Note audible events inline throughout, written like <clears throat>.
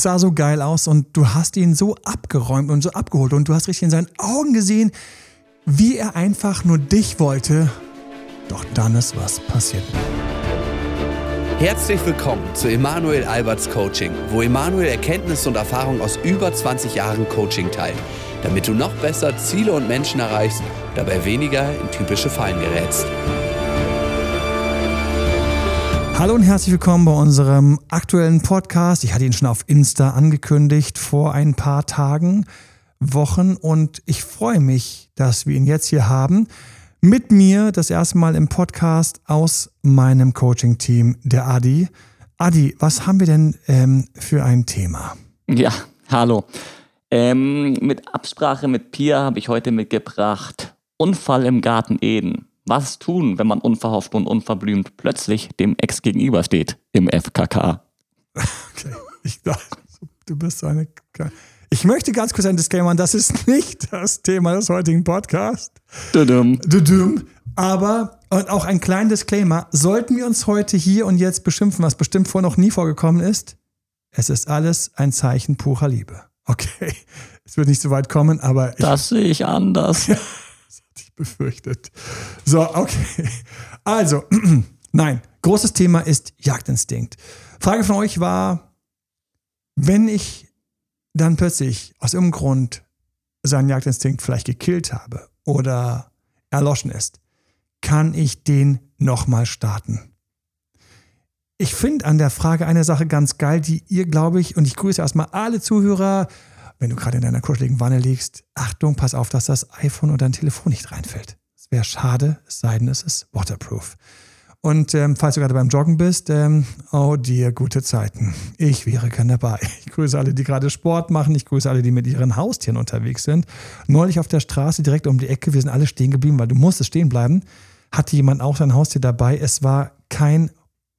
es sah so geil aus und du hast ihn so abgeräumt und so abgeholt und du hast richtig in seinen Augen gesehen, wie er einfach nur dich wollte. Doch dann ist was passiert. Herzlich willkommen zu Emanuel Alberts Coaching, wo Emanuel Erkenntnisse und Erfahrung aus über 20 Jahren Coaching teilt, damit du noch besser Ziele und Menschen erreichst, dabei weniger in typische Fallen gerätst. Hallo und herzlich willkommen bei unserem aktuellen Podcast. Ich hatte ihn schon auf Insta angekündigt vor ein paar Tagen, Wochen und ich freue mich, dass wir ihn jetzt hier haben. Mit mir das erste Mal im Podcast aus meinem Coaching-Team, der Adi. Adi, was haben wir denn ähm, für ein Thema? Ja, hallo. Ähm, mit Absprache mit Pia habe ich heute mitgebracht Unfall im Garten Eden. Was tun, wenn man unverhofft und unverblümt plötzlich dem Ex gegenübersteht im FKK? Okay, ich dachte, du bist so eine. Ich möchte ganz kurz ein Disclaimer, das ist nicht das Thema des heutigen Podcasts. Dudum. Dudum. Aber, und auch ein kleiner Disclaimer, sollten wir uns heute hier und jetzt beschimpfen, was bestimmt vorher noch nie vorgekommen ist, es ist alles ein Zeichen purer Liebe. Okay, es wird nicht so weit kommen, aber. Ich, das sehe ich anders. <laughs> befürchtet. So, okay. Also, <clears throat> nein, großes Thema ist Jagdinstinkt. Frage von euch war, wenn ich dann plötzlich aus irgendeinem Grund seinen Jagdinstinkt vielleicht gekillt habe oder erloschen ist, kann ich den nochmal starten? Ich finde an der Frage eine Sache ganz geil, die ihr, glaube ich, und ich grüße erstmal alle Zuhörer, wenn du gerade in deiner kuscheligen Wanne liegst, Achtung, pass auf, dass das iPhone oder dein Telefon nicht reinfällt. Es wäre schade, es sei denn, es ist waterproof. Und ähm, falls du gerade beim Joggen bist, ähm, oh dir, gute Zeiten. Ich wäre gern dabei. Ich grüße alle, die gerade Sport machen. Ich grüße alle, die mit ihren Haustieren unterwegs sind. Neulich auf der Straße direkt um die Ecke, wir sind alle stehen geblieben, weil du musstest stehen bleiben, hatte jemand auch sein Haustier dabei. Es war kein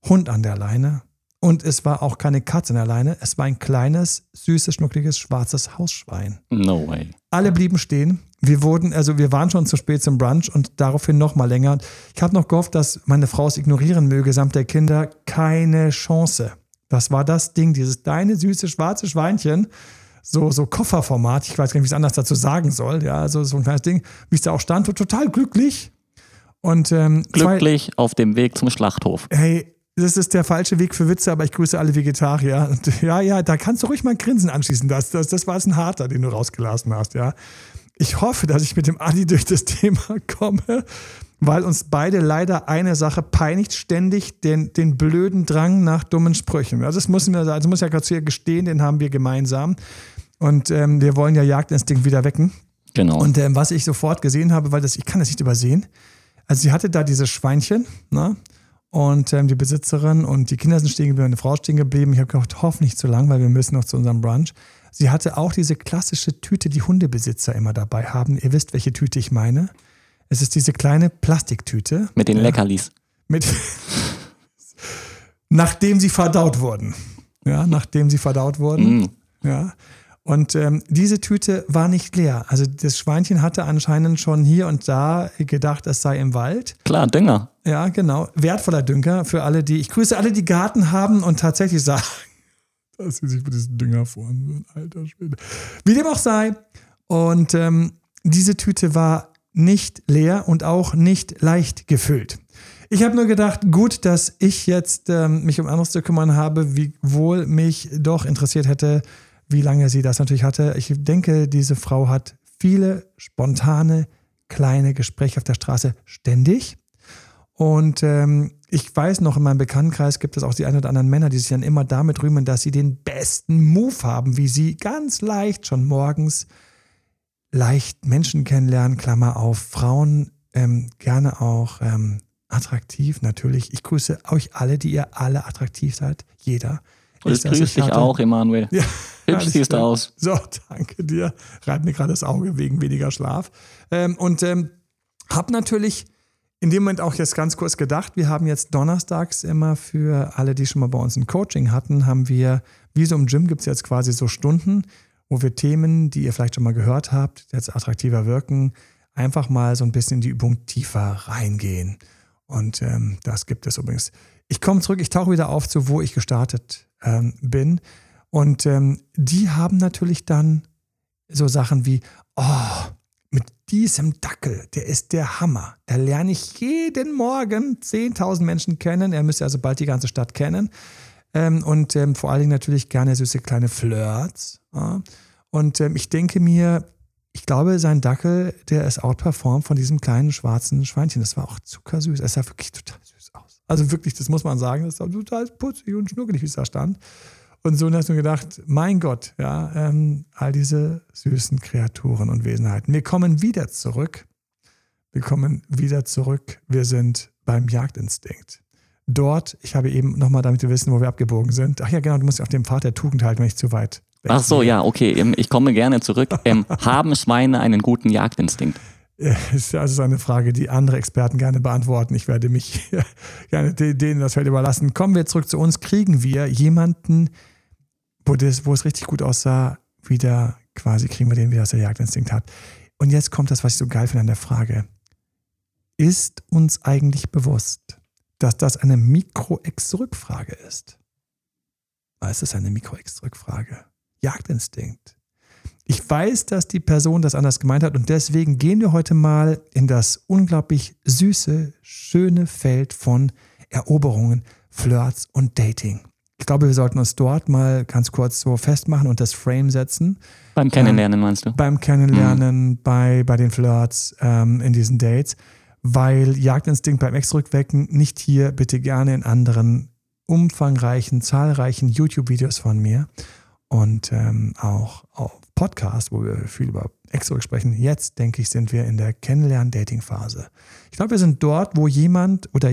Hund an der Leine, und es war auch keine Katze in der Leine. Es war ein kleines, süßes, schnuckliges, schwarzes Hausschwein. No way. Alle blieben stehen. Wir wurden, also wir waren schon zu spät zum Brunch und daraufhin noch mal länger. Ich habe noch gehofft, dass meine Frau es ignorieren möge, samt der Kinder. Keine Chance. Das war das Ding, dieses deine süße schwarze Schweinchen. So, so Kofferformat. Ich weiß gar nicht, wie ich es anders dazu sagen soll. Ja, also so ein kleines Ding. Wie es da auch stand, total glücklich. Und, ähm, glücklich zwei, auf dem Weg zum Schlachthof. Hey, das ist der falsche Weg für Witze, aber ich grüße alle Vegetarier. Und <laughs> ja, ja, da kannst du ruhig mal ein Grinsen anschließen. Das, das, das war ein harter, den du rausgelassen hast, ja. Ich hoffe, dass ich mit dem Adi durch das <laughs> Thema komme, weil uns beide leider eine Sache peinigt, ständig den, den blöden Drang nach dummen Sprüchen. Also das müssen wir, das muss ja gerade zu ihr gestehen, den haben wir gemeinsam. Und ähm, wir wollen ja Jagdinstinkt wieder wecken. Genau. Und ähm, was ich sofort gesehen habe, weil das, ich kann das nicht übersehen. Also sie hatte da dieses Schweinchen, ne? Und ähm, die Besitzerin und die Kinder sind stehen geblieben, eine Frau stehen geblieben. Ich habe gedacht, hoffentlich zu lang, weil wir müssen noch zu unserem Brunch. Sie hatte auch diese klassische Tüte, die Hundebesitzer immer dabei haben. Ihr wisst, welche Tüte ich meine. Es ist diese kleine Plastiktüte. Mit den Leckerlis. Mit <laughs> nachdem sie verdaut wurden. Ja, nachdem sie verdaut wurden. Mm. Ja. Und ähm, diese Tüte war nicht leer. Also das Schweinchen hatte anscheinend schon hier und da gedacht, es sei im Wald. Klar, Dünger. Ja, genau. Wertvoller Dünger für alle, die. Ich grüße alle, die Garten haben und tatsächlich sagen, <laughs> dass sie sich für diesen Dünger freuen würden. Alter Schwede. Wie dem auch sei. Und ähm, diese Tüte war nicht leer und auch nicht leicht gefüllt. Ich habe nur gedacht, gut, dass ich jetzt ähm, mich um anderes zu kümmern habe, wie wohl mich doch interessiert hätte, wie lange sie das natürlich hatte. Ich denke, diese Frau hat viele spontane, kleine Gespräche auf der Straße ständig. Und ähm, ich weiß noch, in meinem Bekanntenkreis gibt es auch die ein oder anderen Männer, die sich dann immer damit rühmen, dass sie den besten Move haben, wie sie ganz leicht schon morgens leicht Menschen kennenlernen, Klammer auf, Frauen ähm, gerne auch ähm, attraktiv natürlich. Ich grüße euch alle, die ihr alle attraktiv seid, jeder. Und ich grüße dich auch, Emanuel. Ja, <laughs> Hübsch siehst du aus. So, danke dir. Reibt mir gerade das Auge wegen weniger Schlaf. Ähm, und ähm, habe natürlich in dem Moment auch jetzt ganz kurz gedacht, wir haben jetzt donnerstags immer für alle, die schon mal bei uns ein Coaching hatten, haben wir, wie so im Gym gibt es jetzt quasi so Stunden, wo wir Themen, die ihr vielleicht schon mal gehört habt, jetzt attraktiver wirken, einfach mal so ein bisschen in die Übung tiefer reingehen. Und ähm, das gibt es übrigens. Ich komme zurück, ich tauche wieder auf zu, wo ich gestartet ähm, bin. Und ähm, die haben natürlich dann so Sachen wie, oh, mit diesem Dackel, der ist der Hammer. Da lerne ich jeden Morgen 10.000 Menschen kennen. Er müsste also bald die ganze Stadt kennen. Ähm, und ähm, vor allen Dingen natürlich gerne süße kleine Flirts. Ja. Und ähm, ich denke mir, ich glaube, sein Dackel, der ist outperformed von diesem kleinen schwarzen Schweinchen. Das war auch zuckersüß. Es sah wirklich total süß aus. Also wirklich, das muss man sagen, das sah total putzig und schnuckelig, wie es da stand. Und so hast du gedacht, mein Gott, ja, ähm, all diese süßen Kreaturen und Wesenheiten. Wir kommen wieder zurück. Wir kommen wieder zurück. Wir sind beim Jagdinstinkt. Dort, ich habe eben nochmal, damit wir wissen, wo wir abgebogen sind. Ach ja, genau, du musst auf dem Pfad der Tugend halten, wenn ich zu weit. Ach so, ja, okay. Ähm, ich komme gerne zurück. Ähm, <laughs> haben Schweine einen guten Jagdinstinkt? ist also eine Frage, die andere Experten gerne beantworten. Ich werde mich <laughs> gerne denen das Feld überlassen. Kommen wir zurück zu uns. Kriegen wir jemanden, wo, das, wo es richtig gut aussah, wieder quasi kriegen wir den wieder, dass er Jagdinstinkt hat. Und jetzt kommt das, was ich so geil finde an der Frage. Ist uns eigentlich bewusst, dass das eine Mikro-Ex-Rückfrage ist? Was ist eine Mikro-Ex-Rückfrage? Jagdinstinkt. Ich weiß, dass die Person das anders gemeint hat und deswegen gehen wir heute mal in das unglaublich süße, schöne Feld von Eroberungen, Flirts und Dating. Ich glaube, wir sollten uns dort mal ganz kurz so festmachen und das Frame setzen. Beim Kennenlernen meinst du? Beim Kennenlernen, mhm. bei, bei den Flirts, ähm, in diesen Dates, weil Jagdinstinkt beim Ex-Rückwecken nicht hier, bitte gerne in anderen umfangreichen, zahlreichen YouTube-Videos von mir und ähm, auch auf Podcast, wo wir viel über Ex-Rück sprechen. Jetzt, denke ich, sind wir in der Kennenlernen-Dating-Phase. Ich glaube, wir sind dort, wo jemand oder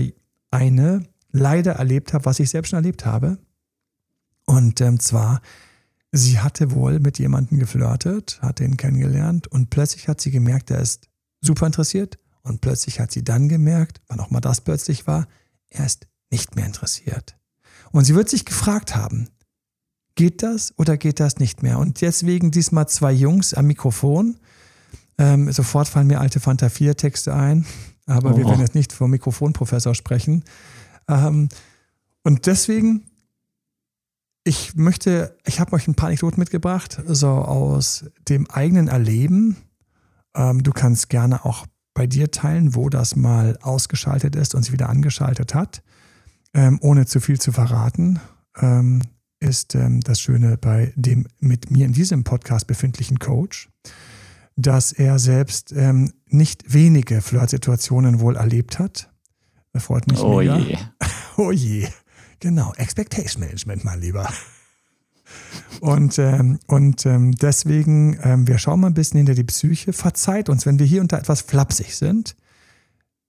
eine leider erlebt hat, was ich selbst schon erlebt habe. Und ähm, zwar, sie hatte wohl mit jemandem geflirtet, hat ihn kennengelernt und plötzlich hat sie gemerkt, er ist super interessiert. Und plötzlich hat sie dann gemerkt, wann auch mal das plötzlich war, er ist nicht mehr interessiert. Und sie wird sich gefragt haben, geht das oder geht das nicht mehr? Und deswegen diesmal zwei Jungs am Mikrofon. Ähm, sofort fallen mir alte Fanta 4 Texte ein, aber oh. wir werden jetzt nicht vom Mikrofonprofessor sprechen. Ähm, und deswegen ich möchte, ich habe euch ein paar Anekdoten mitgebracht, so aus dem eigenen Erleben. Ähm, du kannst gerne auch bei dir teilen, wo das mal ausgeschaltet ist und sich wieder angeschaltet hat, ähm, ohne zu viel zu verraten. Ähm, ist ähm, das Schöne bei dem mit mir in diesem Podcast befindlichen Coach, dass er selbst ähm, nicht wenige Flirtsituationen wohl erlebt hat. Das freut mich oh mega. je. <laughs> oh je. Genau, Expectation Management, mein Lieber. Und, ähm, und ähm, deswegen, ähm, wir schauen mal ein bisschen hinter die Psyche. Verzeiht uns, wenn wir hier unter etwas flapsig sind.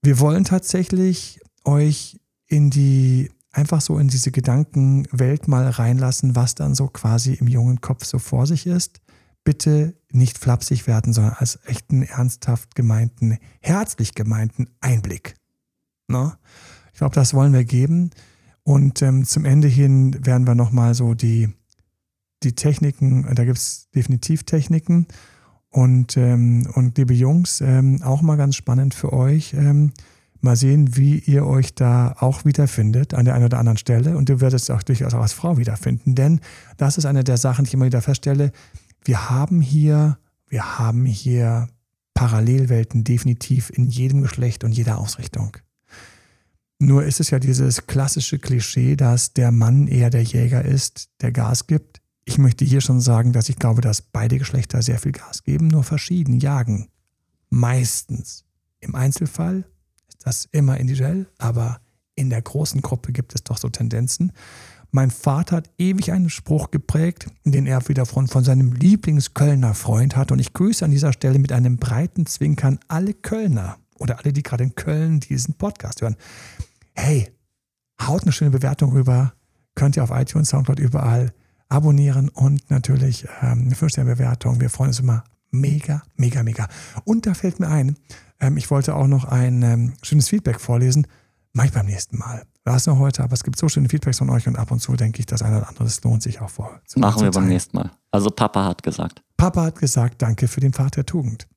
Wir wollen tatsächlich euch in die einfach so in diese Gedankenwelt mal reinlassen, was dann so quasi im jungen Kopf so vor sich ist. Bitte nicht flapsig werden, sondern als echten, ernsthaft gemeinten, herzlich gemeinten Einblick. Ne? Ich glaube, das wollen wir geben. Und ähm, zum Ende hin werden wir nochmal so die, die Techniken, da gibt es definitiv Techniken. Und, ähm, und liebe Jungs, ähm, auch mal ganz spannend für euch. Ähm, Mal sehen, wie ihr euch da auch wiederfindet an der einen oder anderen Stelle. Und du wirst es auch durchaus auch als Frau wiederfinden. Denn das ist eine der Sachen, die ich immer wieder feststelle. Wir haben hier, wir haben hier Parallelwelten definitiv in jedem Geschlecht und jeder Ausrichtung. Nur ist es ja dieses klassische Klischee, dass der Mann eher der Jäger ist, der Gas gibt. Ich möchte hier schon sagen, dass ich glaube, dass beide Geschlechter sehr viel Gas geben, nur verschieden jagen. Meistens. Im Einzelfall das immer individuell, aber in der großen Gruppe gibt es doch so Tendenzen. Mein Vater hat ewig einen Spruch geprägt, den er wieder von, von seinem Lieblingskölner Freund hat. Und ich grüße an dieser Stelle mit einem breiten Zwinkern alle Kölner oder alle, die gerade in Köln diesen Podcast hören. Hey, haut eine schöne Bewertung rüber. Könnt ihr auf iTunes, Soundcloud überall abonnieren und natürlich ähm, eine 5-Sterne-Bewertung. Wir freuen uns immer mega, mega, mega. Und da fällt mir ein, ähm, ich wollte auch noch ein ähm, schönes Feedback vorlesen. Mach ich beim nächsten Mal. War es noch heute, aber es gibt so schöne Feedbacks von euch und ab und zu denke ich, das eine oder andere, das lohnt sich auch vor. Machen wir beim nächsten Mal. Also Papa hat gesagt. Papa hat gesagt, danke für den Pfad der Tugend.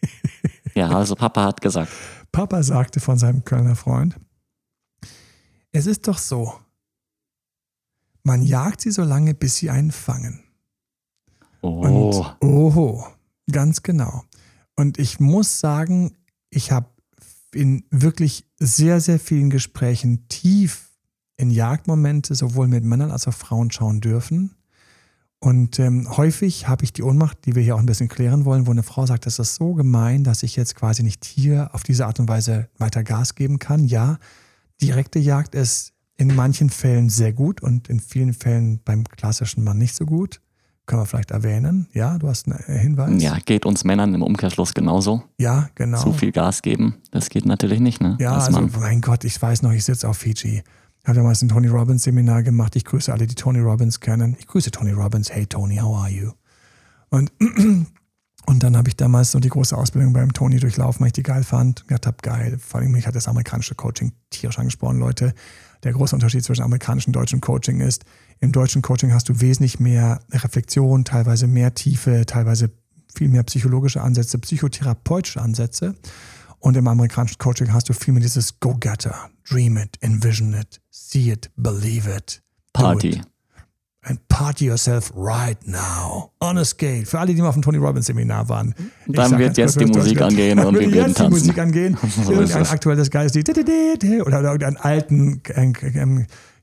<laughs> ja, also Papa hat gesagt. Papa sagte von seinem Kölner Freund, es ist doch so, Man jagt sie so lange, bis sie einen fangen. Oh. Und, oho, ganz genau. Und ich muss sagen, ich habe in wirklich sehr, sehr vielen Gesprächen tief in Jagdmomente sowohl mit Männern als auch Frauen schauen dürfen. Und ähm, häufig habe ich die Ohnmacht, die wir hier auch ein bisschen klären wollen, wo eine Frau sagt, das ist so gemein, dass ich jetzt quasi nicht hier auf diese Art und Weise weiter Gas geben kann. Ja, direkte Jagd ist in manchen Fällen sehr gut und in vielen Fällen beim klassischen Mann nicht so gut. Können wir vielleicht erwähnen. Ja, du hast einen Hinweis. Ja, geht uns Männern im Umkehrschluss genauso. Ja, genau. Zu viel Gas geben, das geht natürlich nicht, ne? Ja, Als also Mann. mein Gott, ich weiß noch, ich sitze auf Fiji. Ich habe damals ein Tony Robbins Seminar gemacht. Ich grüße alle, die Tony Robbins kennen. Ich grüße Tony Robbins. Hey Tony, how are you? Und, und dann habe ich damals so die große Ausbildung beim Tony durchlaufen, weil ich die geil fand. Gedacht habe, geil. Vor allem mich hat das amerikanische Coaching tierisch angesprochen, Leute. Der große Unterschied zwischen amerikanischem und deutschem Coaching ist, im deutschen Coaching hast du wesentlich mehr Reflexion, teilweise mehr Tiefe, teilweise viel mehr psychologische Ansätze, psychotherapeutische Ansätze. Und im amerikanischen Coaching hast du viel mehr dieses Go-Getter, Dream it, Envision it, See it, Believe it. Party. it. And party yourself right now. On a scale. Für alle, die mal auf dem Tony Robbins Seminar waren. Ich Dann wird jetzt kurz, die Musik angehen und wir werden jetzt die tanzen. Musik angehen. <laughs> So Irgendein es. aktuelles Geistlied. Oder irgendeinen alten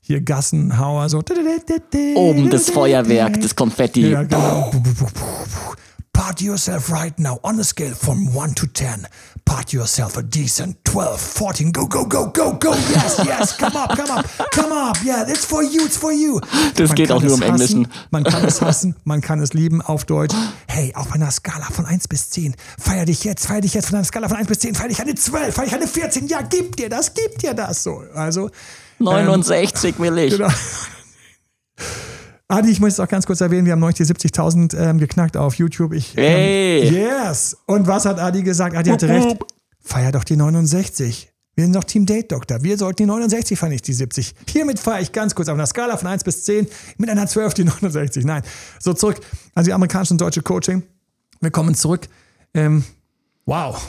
hier Gassenhauer. So. Oben das Feuerwerk, das Konfetti. Ja, genau. Party yourself right now on a scale from 1 to 10. Party yourself a decent 12, 14. Go, go, go, go, go. Yes, yes. Come up, come up, come up. Yeah, it's for you, it's for you. Das Man geht auch nur im hassen, Englischen. Man kann es hassen, man kann es lieben auf Deutsch. Hey, auf einer Skala von 1 bis 10. Feier dich jetzt, feier dich jetzt von einer Skala von 1 bis 10. Feier dich eine 12, feier dich eine 14. Ja, gib dir das, gib dir das. So, also. 69 will ich. Genau. Adi, ich muss es auch ganz kurz erwähnen, wir haben neulich die 70.000 ähm, geknackt auf YouTube. Ich, Hey. Ähm, yes! Und was hat Adi gesagt? Adi hatte recht. Feier doch die 69. Wir sind doch Team Date Doktor. Wir sollten die 69 feiern, nicht die 70. Hiermit feiere ich ganz kurz auf einer Skala von 1 bis 10 mit einer 12 die 69. Nein. So zurück. Also die amerikanische und deutsche Coaching. Wir kommen zurück. Ähm, wow.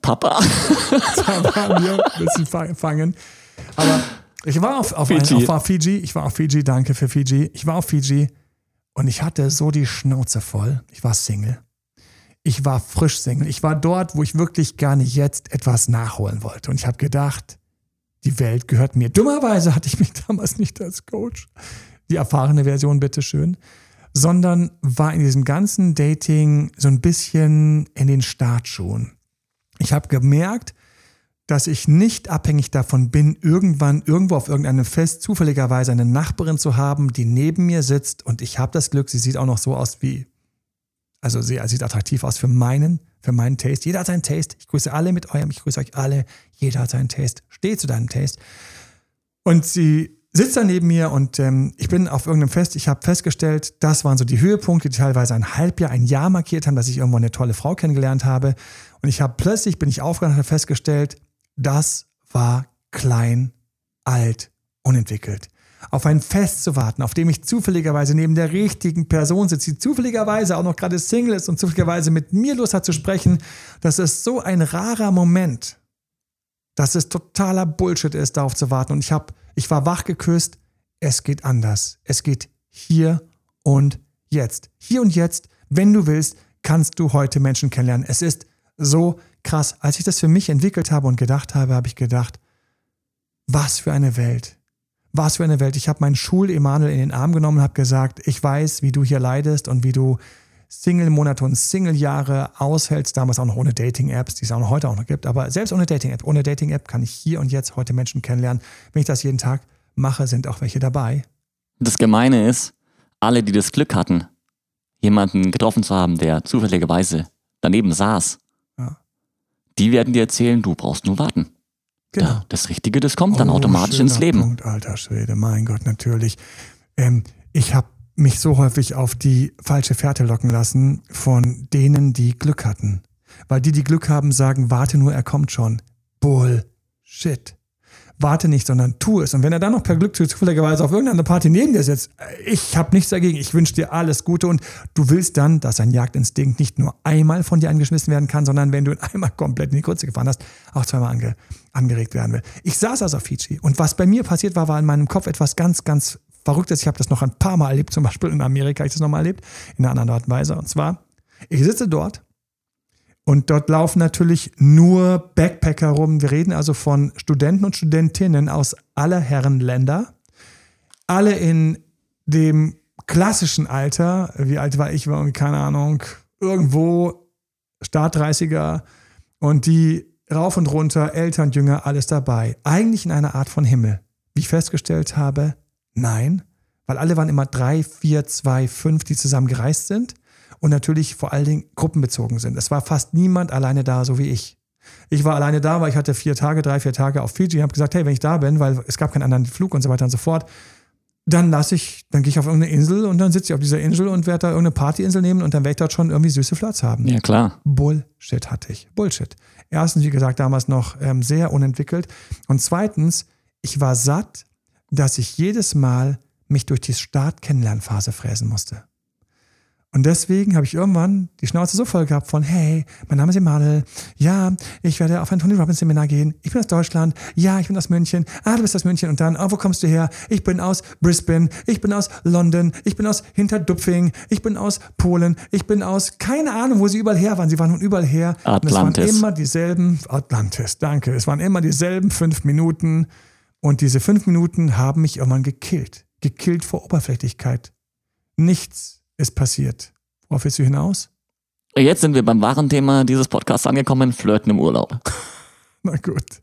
Papa. <laughs> da waren wir ein bisschen fa- fangen. Aber ich war auf, auf, Fiji. Ein, auf, auf Fiji. Ich war auf Fiji, danke für Fiji. Ich war auf Fiji und ich hatte so die Schnauze voll. Ich war Single. Ich war frisch Single. Ich war dort, wo ich wirklich gerne jetzt etwas nachholen wollte. Und ich habe gedacht, die Welt gehört mir. Dummerweise hatte ich mich <laughs> damals nicht als Coach. Die erfahrene Version, bitteschön. Sondern war in diesem ganzen Dating so ein bisschen in den Startschuhen. Ich habe gemerkt, dass ich nicht abhängig davon bin, irgendwann irgendwo auf irgendeinem Fest zufälligerweise eine Nachbarin zu haben, die neben mir sitzt und ich habe das Glück, sie sieht auch noch so aus wie, also sie sieht attraktiv aus für meinen, für meinen Taste. Jeder hat seinen Taste. Ich grüße alle mit eurem, ich grüße euch alle. Jeder hat seinen Taste. Steh zu deinem Taste. Und sie sitzt da neben mir und ähm, ich bin auf irgendeinem Fest. Ich habe festgestellt, das waren so die Höhepunkte, die teilweise ein Halbjahr, ein Jahr markiert haben, dass ich irgendwo eine tolle Frau kennengelernt habe. Und ich habe plötzlich, bin ich aufgewacht und habe festgestellt, das war klein, alt, unentwickelt. Auf ein Fest zu warten, auf dem ich zufälligerweise neben der richtigen Person sitze, die zufälligerweise auch noch gerade Single ist und zufälligerweise mit mir Lust hat zu sprechen, das ist so ein rarer Moment, dass es totaler Bullshit ist, darauf zu warten. Und ich habe, ich war wach geküsst. Es geht anders. Es geht hier und jetzt. Hier und jetzt, wenn du willst, kannst du heute Menschen kennenlernen. Es ist so krass. Als ich das für mich entwickelt habe und gedacht habe, habe ich gedacht, was für eine Welt. Was für eine Welt. Ich habe meinen Schul-Emanuel in den Arm genommen und habe gesagt, ich weiß, wie du hier leidest und wie du Single-Monate und Single-Jahre aushältst, damals auch noch ohne Dating-Apps, die es auch noch heute auch noch gibt. Aber selbst ohne Dating-App, ohne Dating-App kann ich hier und jetzt heute Menschen kennenlernen. Wenn ich das jeden Tag mache, sind auch welche dabei. Das Gemeine ist, alle, die das Glück hatten, jemanden getroffen zu haben, der zufälligerweise daneben saß. Die werden dir erzählen, du brauchst nur warten. Genau. Ja, das Richtige, das kommt dann Oh, automatisch schöner ins Leben. Punkt, alter Schwede, mein Gott, natürlich. Ähm, ich habe mich so häufig auf die falsche Fährte locken lassen von denen, die Glück hatten. Weil die, die Glück haben, sagen, warte nur, er kommt schon. Bullshit. Warte nicht, sondern tu es. Und wenn er dann noch per Glück zufälligerweise auf irgendeiner Party neben dir sitzt, äh, ich habe nichts dagegen, ich wünsche dir alles Gute und du willst dann, dass ein Jagdinstinkt nicht nur einmal von dir angeschmissen werden kann, sondern wenn du ihn <laughs> einmal komplett in die Kurze gefahren hast, auch zweimal ange, angeregt werden will. Ich saß also auf Fiji und was bei mir passiert war, war in meinem Kopf etwas ganz, ganz verrückt ist, ich habe das noch ein paar Mal erlebt, zum Beispiel in Amerika habe ich das nochmal erlebt, in einer anderen Art und Weise. Und zwar, ich sitze dort und dort laufen natürlich nur Backpacker rum. Wir reden also von Studenten und Studentinnen aus aller Herren Länder. Alle in dem klassischen Alter. Wie alt war ich? War irgendwie, keine Ahnung, irgendwo Start 30er. Und die rauf und runter, Eltern, Jünger, alles dabei. Eigentlich in einer Art von Himmel. Wie ich festgestellt habe, nein. Weil alle waren immer drei, vier, zwei, fünf, die zusammen gereist sind und natürlich vor allen Dingen gruppenbezogen sind. Es war fast niemand alleine da, so wie ich. Ich war alleine da, weil ich hatte vier Tage, drei, vier Tage auf Fiji und habe gesagt, hey, wenn ich da bin, weil es gab keinen anderen Flug und so weiter und so fort, dann lasse ich, dann gehe ich auf irgendeine Insel und dann sitze ich auf dieser Insel und werde da irgendeine Partyinsel nehmen und dann werde ich dort schon irgendwie süße Flirts haben. Ja, klar. Bullshit hatte ich. Bullshit. Erstens, wie gesagt, damals noch ähm, sehr unentwickelt. Und zweitens, ich war satt, dass ich jedes Mal mich durch die Start-Kennenlernphase fräsen musste. Und deswegen habe ich irgendwann die Schnauze so voll gehabt von, hey, mein Name ist Emanuel. Ja, ich werde auf ein Tony Robbins Seminar gehen. Ich bin aus Deutschland. Ja, ich bin aus München. Ah, du bist aus München. Und dann, oh, wo kommst du her? Ich bin aus Brisbane. Ich bin aus London. Ich bin aus Hinterdupfing. Ich bin aus Polen. Ich bin aus, keine Ahnung, wo sie überall her waren. Sie waren von überall her. Atlantis. Und es waren immer dieselben, Atlantis, danke. Es waren immer dieselben fünf Minuten. Und diese fünf Minuten haben mich irgendwann gekillt. Gekillt vor Oberflächlichkeit. Nichts ist passiert. Worauf willst du hinaus? Jetzt sind wir beim wahren Thema dieses Podcasts angekommen, Flirten im Urlaub. <laughs> Na gut.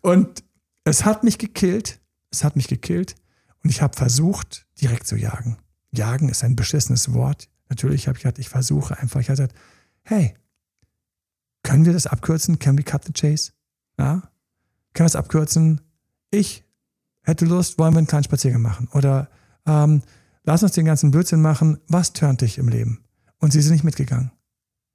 Und es hat mich gekillt. Es hat mich gekillt. Und ich habe versucht, direkt zu jagen. Jagen ist ein beschissenes Wort. Natürlich habe ich gesagt, ich versuche einfach. Ich habe gesagt, hey, können wir das abkürzen? Can we cut the chase? Ja? Können wir es abkürzen? Ich hätte Lust, wollen wir einen kleinen Spaziergang machen? Oder ähm, lass uns den ganzen Blödsinn machen, was turnt dich im Leben? Und sie sind nicht mitgegangen.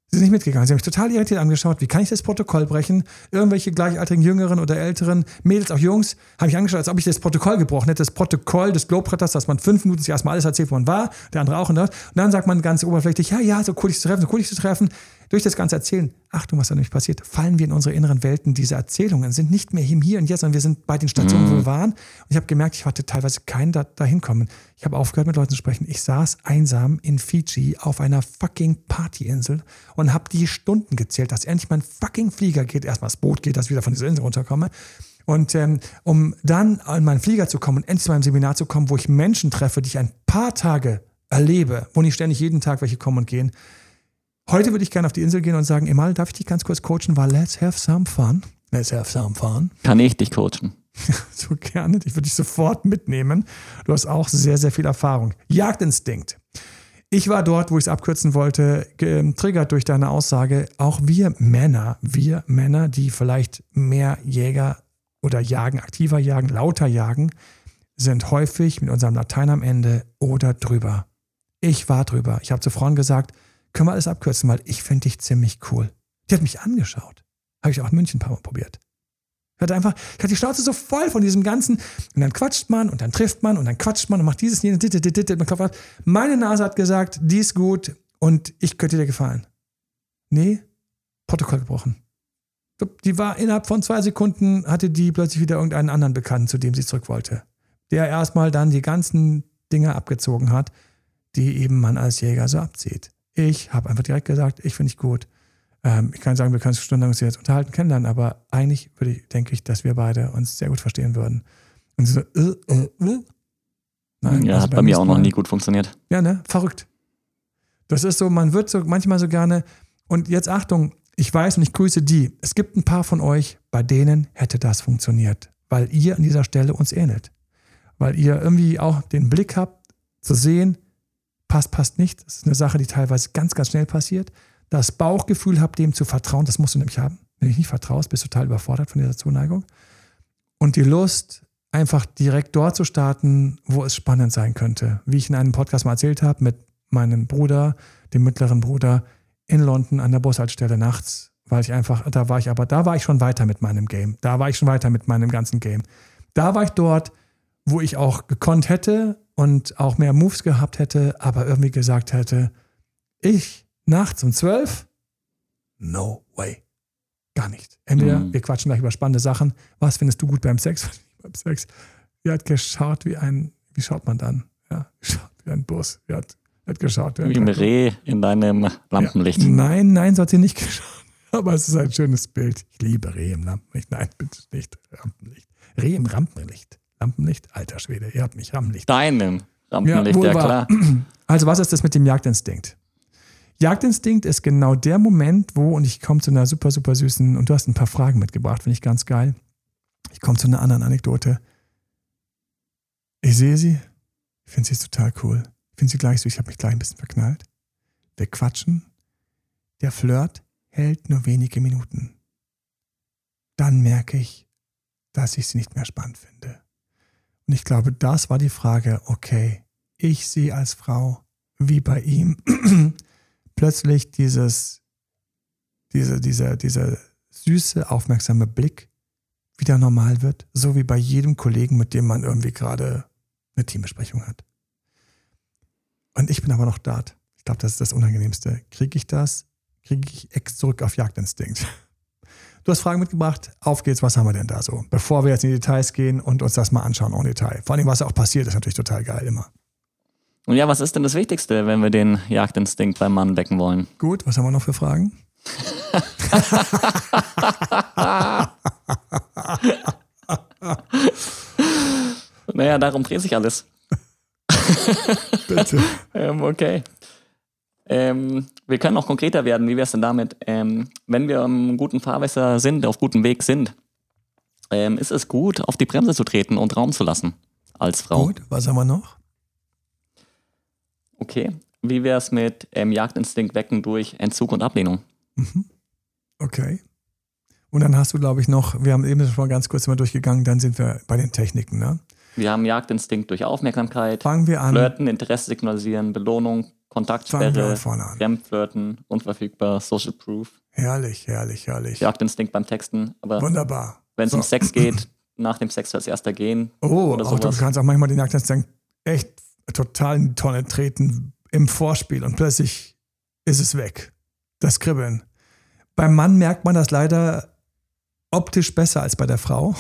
Sie sind nicht mitgegangen. Sie haben mich total irritiert angeschaut. Wie kann ich das Protokoll brechen? Irgendwelche gleichaltrigen Jüngeren oder Älteren, Mädels, auch Jungs, habe ich angeschaut, als ob ich das Protokoll gebrochen hätte. Das Protokoll des Globetrotters, dass man fünf Minuten sich erstmal alles erzählt, wo man war, der andere auch und das. Und dann sagt man ganz oberflächlich, ja, ja, so cool dich zu treffen, so cool dich zu treffen. Durch das ganze Erzählen, Achtung, was da nämlich passiert, fallen wir in unsere inneren Welten. Diese Erzählungen sind nicht mehr im Hier und Jetzt, sondern wir sind bei den Stationen, mhm. wo wir waren. Und ich habe gemerkt, ich hatte teilweise keinen da, dahin kommen. Ich habe aufgehört, mit Leuten zu sprechen. Ich saß einsam in Fiji auf einer fucking Partyinsel und habe die Stunden gezählt, dass endlich mein fucking Flieger geht. Erstmal das Boot geht, dass ich wieder von dieser Insel runterkomme. Und ähm, um dann an meinen Flieger zu kommen und endlich zu meinem Seminar zu kommen, wo ich Menschen treffe, die ich ein paar Tage erlebe, wo nicht ständig jeden Tag welche kommen und gehen, Heute würde ich gerne auf die Insel gehen und sagen, Emal, darf ich dich ganz kurz coachen? Weil let's have some fun. Let's have some fun. Kann ich dich coachen? <laughs> so gerne. Ich würde dich sofort mitnehmen. Du hast auch sehr, sehr viel Erfahrung. Jagdinstinkt. Ich war dort, wo ich es abkürzen wollte, getriggert durch deine Aussage. Auch wir Männer, wir Männer, die vielleicht mehr Jäger oder jagen, aktiver jagen, lauter jagen, sind häufig mit unserem Latein am Ende oder drüber. Ich war drüber. Ich habe zu Frauen gesagt, können wir alles abkürzen, weil ich finde dich ziemlich cool. Die hat mich angeschaut. Habe ich auch in München ein paar Mal probiert. Ich hatte einfach, ich hatte die Schnauze so voll von diesem Ganzen. Und dann quatscht man und dann trifft man und dann quatscht man und macht dieses, jenes, dit, dit, dit, Meine Nase hat gesagt, die ist gut und ich könnte dir gefallen. Nee, Protokoll gebrochen. Die war innerhalb von zwei Sekunden, hatte die plötzlich wieder irgendeinen anderen Bekannten, zu dem sie zurück wollte. Der erstmal dann die ganzen Dinge abgezogen hat, die eben man als Jäger so abzieht. Ich habe einfach direkt gesagt, ich finde ich gut. Ähm, ich kann sagen, wir können stundenlang uns jetzt unterhalten, kennenlernen, aber eigentlich würde ich, denke ich, dass wir beide uns sehr gut verstehen würden. Und so, äh, äh, äh. Nein, ja, also hat bei mir auch noch nie gut funktioniert. Ja, ne? Verrückt. Das ist so, man wird so manchmal so gerne, und jetzt Achtung, ich weiß und ich grüße die. Es gibt ein paar von euch, bei denen hätte das funktioniert, weil ihr an dieser Stelle uns ähnelt. Weil ihr irgendwie auch den Blick habt, zu sehen, passt, passt nicht. Das ist eine Sache, die teilweise ganz, ganz schnell passiert. Das Bauchgefühl habt, dem zu vertrauen, das musst du nämlich haben. Wenn du nicht vertraust, bist du total überfordert von dieser Zuneigung. Und die Lust, einfach direkt dort zu starten, wo es spannend sein könnte. Wie ich in einem Podcast mal erzählt habe, mit meinem Bruder, dem mittleren Bruder, in London an der Bushaltestelle nachts, weil ich einfach, da war ich aber, da war ich schon weiter mit meinem Game. Da war ich schon weiter mit meinem ganzen Game. Da war ich dort, wo ich auch gekonnt hätte, und auch mehr Moves gehabt hätte, aber irgendwie gesagt hätte, ich nachts um zwölf, no way. Gar nicht. Entweder mhm. wir quatschen gleich über spannende Sachen. Was findest du gut beim Sex? <laughs> beim Sex. Sie hat geschaut wie ein, Wie schaut man dann? Ja, schaut wie ein Bus. Er hat, hat geschaut. Wie ein Reh in deinem Lampenlicht. Ja, nein, nein, so hat sie nicht <laughs> geschaut. Aber es ist ein schönes Bild. Ich liebe Reh im Lampenlicht. Nein, bitte nicht Rampenlicht. Reh im Rampenlicht. Lampenlicht? Alter Schwede, ihr habt mich Rampenlicht. Deinem Rampenlicht, ja, ja klar. <clears throat> Also was ist das mit dem Jagdinstinkt? Jagdinstinkt ist genau der Moment, wo, und ich komme zu einer super, super süßen, und du hast ein paar Fragen mitgebracht, finde ich ganz geil. Ich komme zu einer anderen Anekdote. Ich sehe sie, ich finde sie total cool. Ich finde sie gleich süß, ich habe mich gleich ein bisschen verknallt. Wir quatschen. Der Flirt hält nur wenige Minuten. Dann merke ich, dass ich sie nicht mehr spannend finde. Und ich glaube, das war die Frage, okay, ich sehe als Frau, wie bei ihm, <clears throat> plötzlich dieses, diese, dieser, dieser süße, aufmerksame Blick wieder normal wird, so wie bei jedem Kollegen, mit dem man irgendwie gerade eine Teambesprechung hat. Und ich bin aber noch Dart. Ich glaube, das ist das Unangenehmste. Kriege ich das? Kriege ich Ex zurück auf Jagdinstinkt? <laughs> Du hast Fragen mitgebracht. Auf geht's. Was haben wir denn da so? Bevor wir jetzt in die Details gehen und uns das mal anschauen en Detail. Vor allem, was auch passiert, ist natürlich total geil immer. Und ja, was ist denn das Wichtigste, wenn wir den Jagdinstinkt beim Mann wecken wollen? Gut, was haben wir noch für Fragen? <laughs> naja, darum dreht sich alles. Bitte. <laughs> ähm, okay. Ähm, wir können auch konkreter werden. Wie wäre es denn damit? Ähm, wenn wir im guten Fahrwasser sind, auf gutem Weg sind, ähm, ist es gut, auf die Bremse zu treten und Raum zu lassen als Frau. Gut, was haben wir noch? Okay. Wie wäre es mit ähm, Jagdinstinkt wecken durch Entzug und Ablehnung? Mhm. Okay. Und dann hast du, glaube ich, noch, wir haben eben schon mal ganz kurz mal durchgegangen, dann sind wir bei den Techniken, ne? Wir haben Jagdinstinkt durch Aufmerksamkeit, Fangen wir an. Flirten, Interesse signalisieren, Belohnung, Kontaktsperre, Fremdflirten, unverfügbar, Social Proof. Herrlich, herrlich, herrlich. Jagdinstinkt beim Texten. Aber Wunderbar. Wenn es So. um Sex geht, <clears throat> nach dem Sex als erster gehen. Oh, oder auch du sowas. kannst auch manchmal den Jagdinstinkt echt total in die Tonne treten im Vorspiel und plötzlich ist es weg. Das Kribbeln. Beim Mann merkt man das leider optisch besser als bei der Frau.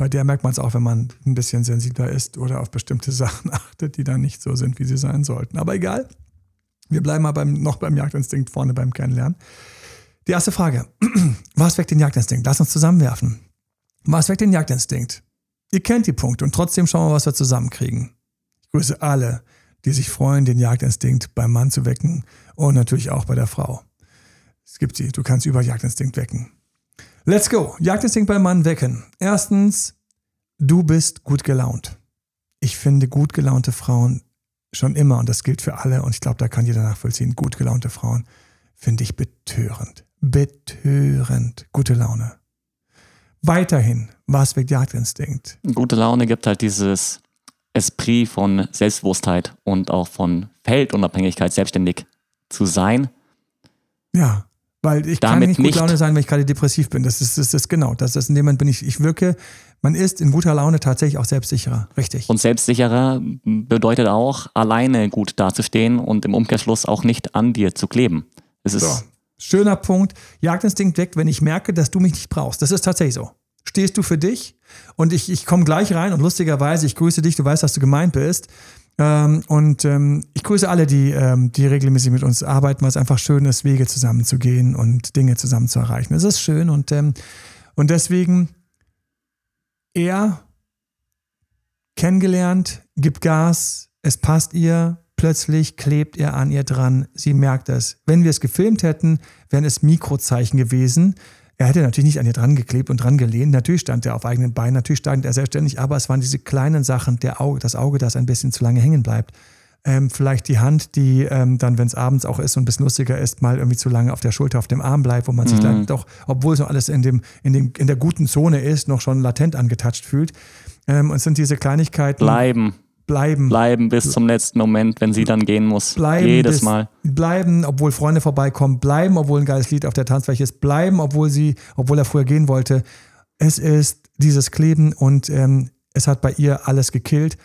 Bei der merkt man es auch, wenn man ein bisschen sensibler ist oder auf bestimmte <laughs> Sachen achtet, die dann nicht so sind, wie sie sein sollten. Aber egal. Wir bleiben mal beim, noch beim Jagdinstinkt vorne beim Kennenlernen. Die erste Frage. <clears throat> Was weckt den Jagdinstinkt? Lass uns zusammenwerfen. Was weckt den Jagdinstinkt? Ihr kennt die Punkte und trotzdem schauen wir, was wir zusammenkriegen. Ich grüße alle, die sich freuen, den Jagdinstinkt beim Mann zu wecken und natürlich auch bei der Frau. Es gibt sie, du kannst über Jagdinstinkt wecken. Let's go. Jagdinstinkt beim Mann wecken. Erstens, du bist gut gelaunt. Ich finde gut gelaunte Frauen schon immer, und das gilt für alle, und ich glaube, da kann jeder nachvollziehen, gut gelaunte Frauen finde ich betörend. Betörend. Gute Laune. Weiterhin, was weckt Jagdinstinkt? Gute Laune gibt halt dieses Esprit von Selbstbewusstheit und auch von Feldunabhängigkeit, selbstständig zu sein. Ja, weil ich kann Damit nicht gut nicht- Laune sein, wenn ich gerade depressiv bin. Das ist, das ist genau. Das ist in dem Moment bin ich, ich wirke, man ist in guter Laune tatsächlich auch selbstsicherer. Richtig. Und selbstsicherer bedeutet auch, alleine gut dazustehen und im Umkehrschluss auch nicht an dir zu kleben. Es ist So, schöner Punkt. Jagdinstinkt weckt, wenn ich merke, dass du mich nicht brauchst. Das ist tatsächlich so. Stehst du für dich und ich, ich komme gleich rein und lustigerweise, ich grüße dich, du weißt, dass du gemeint bist. Ähm, und ähm, ich grüße alle, die, ähm, die regelmäßig mit uns arbeiten, weil es einfach schön ist, Wege zusammen zu gehen und Dinge zusammen zu erreichen. Es ist schön und, ähm, und deswegen er kennengelernt, gibt Gas, es passt ihr, plötzlich klebt er an ihr dran, sie merkt es. Wenn wir es gefilmt hätten, wären es Mikrozeichen gewesen. Er hätte natürlich nicht an ihr dran geklebt und dran gelehnt. Natürlich stand er auf eigenen Beinen, natürlich stand er selbstständig, aber es waren diese kleinen Sachen, der Auge, das Auge, das ein bisschen zu lange hängen bleibt. Ähm, vielleicht die Hand, die ähm, dann, wenn es abends auch ist und ein bisschen lustiger ist, mal irgendwie zu lange auf der Schulter, auf dem Arm bleibt, wo man sich dann doch, obwohl es noch alles in, dem, in, dem, in der guten Zone ist, noch schon latent angetatscht fühlt. Ähm, und es sind diese Kleinigkeiten. bleiben, bleiben. bleiben bis zum letzten Moment, wenn sie dann gehen muss. Bleiben Jedes bis, Mal. Bleiben, obwohl Freunde vorbeikommen. Bleiben, obwohl ein geiles Lied auf der Tanzfläche ist. Bleiben, obwohl sie, obwohl er früher gehen wollte. Es ist dieses Kleben und ähm, es hat bei ihr alles gekillt.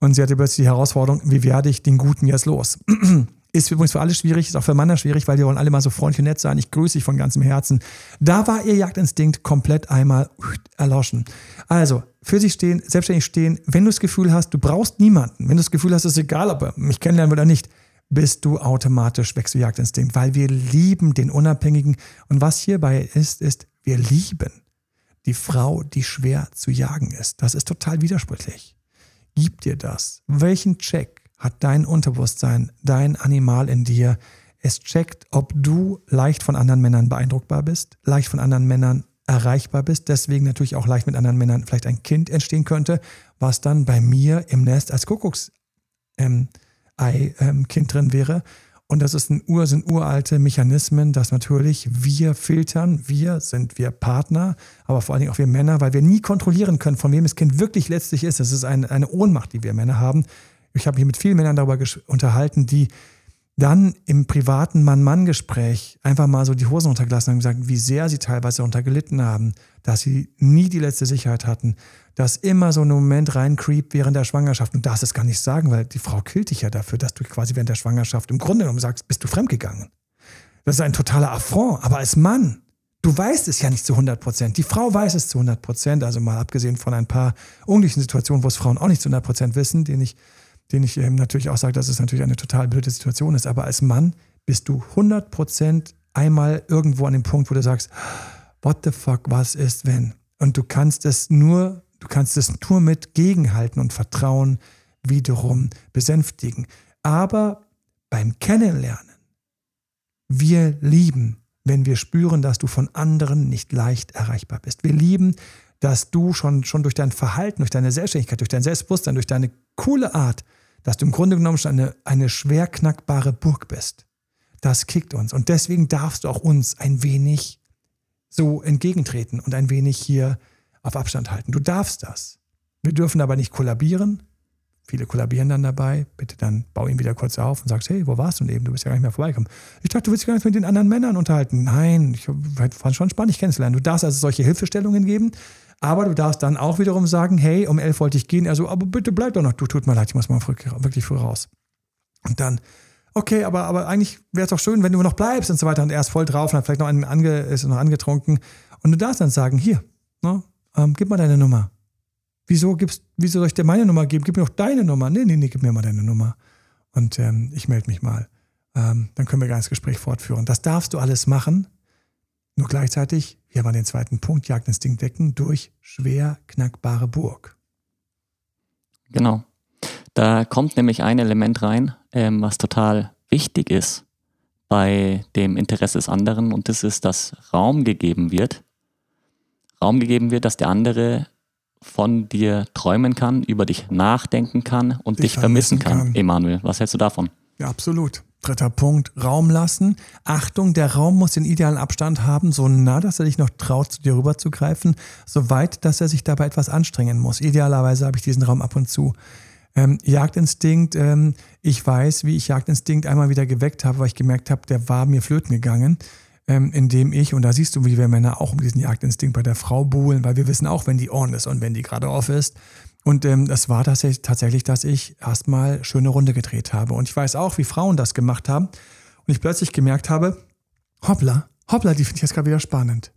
Und sie hatte plötzlich die Herausforderung, wie werde ich den Guten jetzt los? <clears throat> Ist übrigens für alle schwierig, ist auch für Männer schwierig, weil die wollen alle mal so freundlich und nett sein. Ich grüße dich von ganzem Herzen. Da war ihr Jagdinstinkt komplett einmal erloschen. Also, für sich stehen, selbstständig stehen, wenn du das Gefühl hast, du brauchst niemanden, wenn du das Gefühl hast, es ist egal, ob er mich kennenlernen will oder nicht, bist du automatisch weg zu Jagdinstinkt, weil wir lieben den Unabhängigen. Und was hierbei ist, ist, wir lieben die Frau, die schwer zu jagen ist. Das ist total widersprüchlich. Gib dir das. Welchen Check hat dein Unterbewusstsein, dein Animal in dir? Es checkt, ob du leicht von anderen Männern beeindruckbar bist, leicht von anderen Männern erreichbar bist, deswegen natürlich auch leicht mit anderen Männern vielleicht ein Kind entstehen könnte, was dann bei mir im Nest als Kuckucks ähm, Ei-Kind drin wäre. Und das ist ein Ur, sind uralte Mechanismen, dass natürlich wir filtern, wir sind wir Partner, aber vor allen Dingen auch wir Männer, weil wir nie kontrollieren können, von wem das Kind wirklich letztlich ist. Es ist eine, eine Ohnmacht, die wir Männer haben. Ich habe mich mit vielen Männern darüber unterhalten, die dann im privaten Mann-Mann-Gespräch einfach mal so die Hosen runtergelassen haben und gesagt, wie sehr sie teilweise darunter gelitten haben, dass sie nie die letzte Sicherheit hatten, dass immer so ein Moment reincreept während der Schwangerschaft. Und darfst es gar nicht sagen, weil die Frau killt dich ja dafür, dass du quasi während der Schwangerschaft im Grunde genommen sagst, bist du fremdgegangen. Das ist ein totaler Affront. Aber als Mann, du weißt es ja nicht zu 100 Prozent. Die Frau weiß es zu 100 Prozent. Also mal abgesehen von ein paar unglücklichen Situationen, wo es Frauen auch nicht zu 100 Prozent wissen, denen ich den ich ähm, natürlich auch sage, dass es natürlich eine total blöde Situation ist. Aber als Mann bist du 100% einmal irgendwo an dem Punkt, wo du sagst, what the fuck, was ist wenn? Und du kannst es nur, du kannst es nur mit Gegenhalten und Vertrauen wiederum besänftigen. Aber beim Kennenlernen, wir lieben, wenn wir spüren, dass du von anderen nicht leicht erreichbar bist. Wir lieben, dass du schon, schon durch dein Verhalten, durch deine Selbstständigkeit, durch dein Selbstbewusstsein, durch deine coole Art, dass du im Grunde genommen schon eine, eine schwer knackbare Burg bist. Das kickt uns. Und deswegen darfst du auch uns ein wenig so entgegentreten und ein wenig hier auf Abstand halten. Du darfst das. Wir dürfen aber nicht kollabieren. Viele kollabieren dann dabei. Bitte dann bau ihn wieder kurz auf und sagst, hey, wo warst du denn eben? Du bist ja gar nicht mehr vorbeikommen. Ich dachte, du willst dich gar nicht mit den anderen Männern unterhalten. Nein, ich fand schon spannend, dich kennenzulernen. Du darfst also solche Hilfestellungen geben, aber du darfst dann auch wiederum sagen, hey, um elf wollte ich gehen. Also, aber bitte bleib doch noch. Du tut mir leid, ich muss mal wirklich früh raus. Und dann, okay, aber, aber eigentlich wäre es doch schön, wenn du noch bleibst und so weiter. Und er ist voll drauf und hat vielleicht noch einen ange, ist noch angetrunken. Und du darfst dann sagen, hier, ne, ähm, gib mal deine Nummer. Wieso, gibst, wieso soll ich dir meine Nummer geben? Gib mir doch deine Nummer. Nee, nee, nee, gib mir mal deine Nummer. Und ähm, ich melde mich mal. Ähm, dann können wir gar das Gespräch fortführen. Das darfst du alles machen. Nur gleichzeitig, wir haben den zweiten Punkt, Jagdinstinkt wecken durch schwer knackbare Burg. Genau. Da kommt nämlich ein Element rein, ähm, was total wichtig ist bei dem Interesse des anderen und das ist, dass Raum gegeben wird. Raum gegeben wird, dass der andere von dir träumen kann, über dich nachdenken kann und dich, dich vermissen kann. kann. Emanuel, was hältst du davon? Ja, absolut. Dritter Punkt, Raum lassen. Achtung, der Raum muss den idealen Abstand haben, so nah, dass er dich noch traut, zu dir rüber zu greifen, so weit, dass er sich dabei etwas anstrengen muss. Idealerweise habe ich diesen Raum ab und zu. Ähm, Jagdinstinkt, ähm, ich weiß, wie ich Jagdinstinkt einmal wieder geweckt habe, weil ich gemerkt habe, der war mir flöten gegangen, ähm, indem ich, und da siehst du, wie wir Männer auch um diesen Jagdinstinkt bei der Frau buhlen, weil wir wissen auch, wenn die on ist und wenn die gerade off ist. Und ähm, das war tatsächlich, tatsächlich, dass ich erstmal schöne Runde gedreht habe. Und ich weiß auch, wie Frauen das gemacht haben. Und ich plötzlich gemerkt habe, hoppla, hoppla, die finde ich jetzt gerade wieder spannend.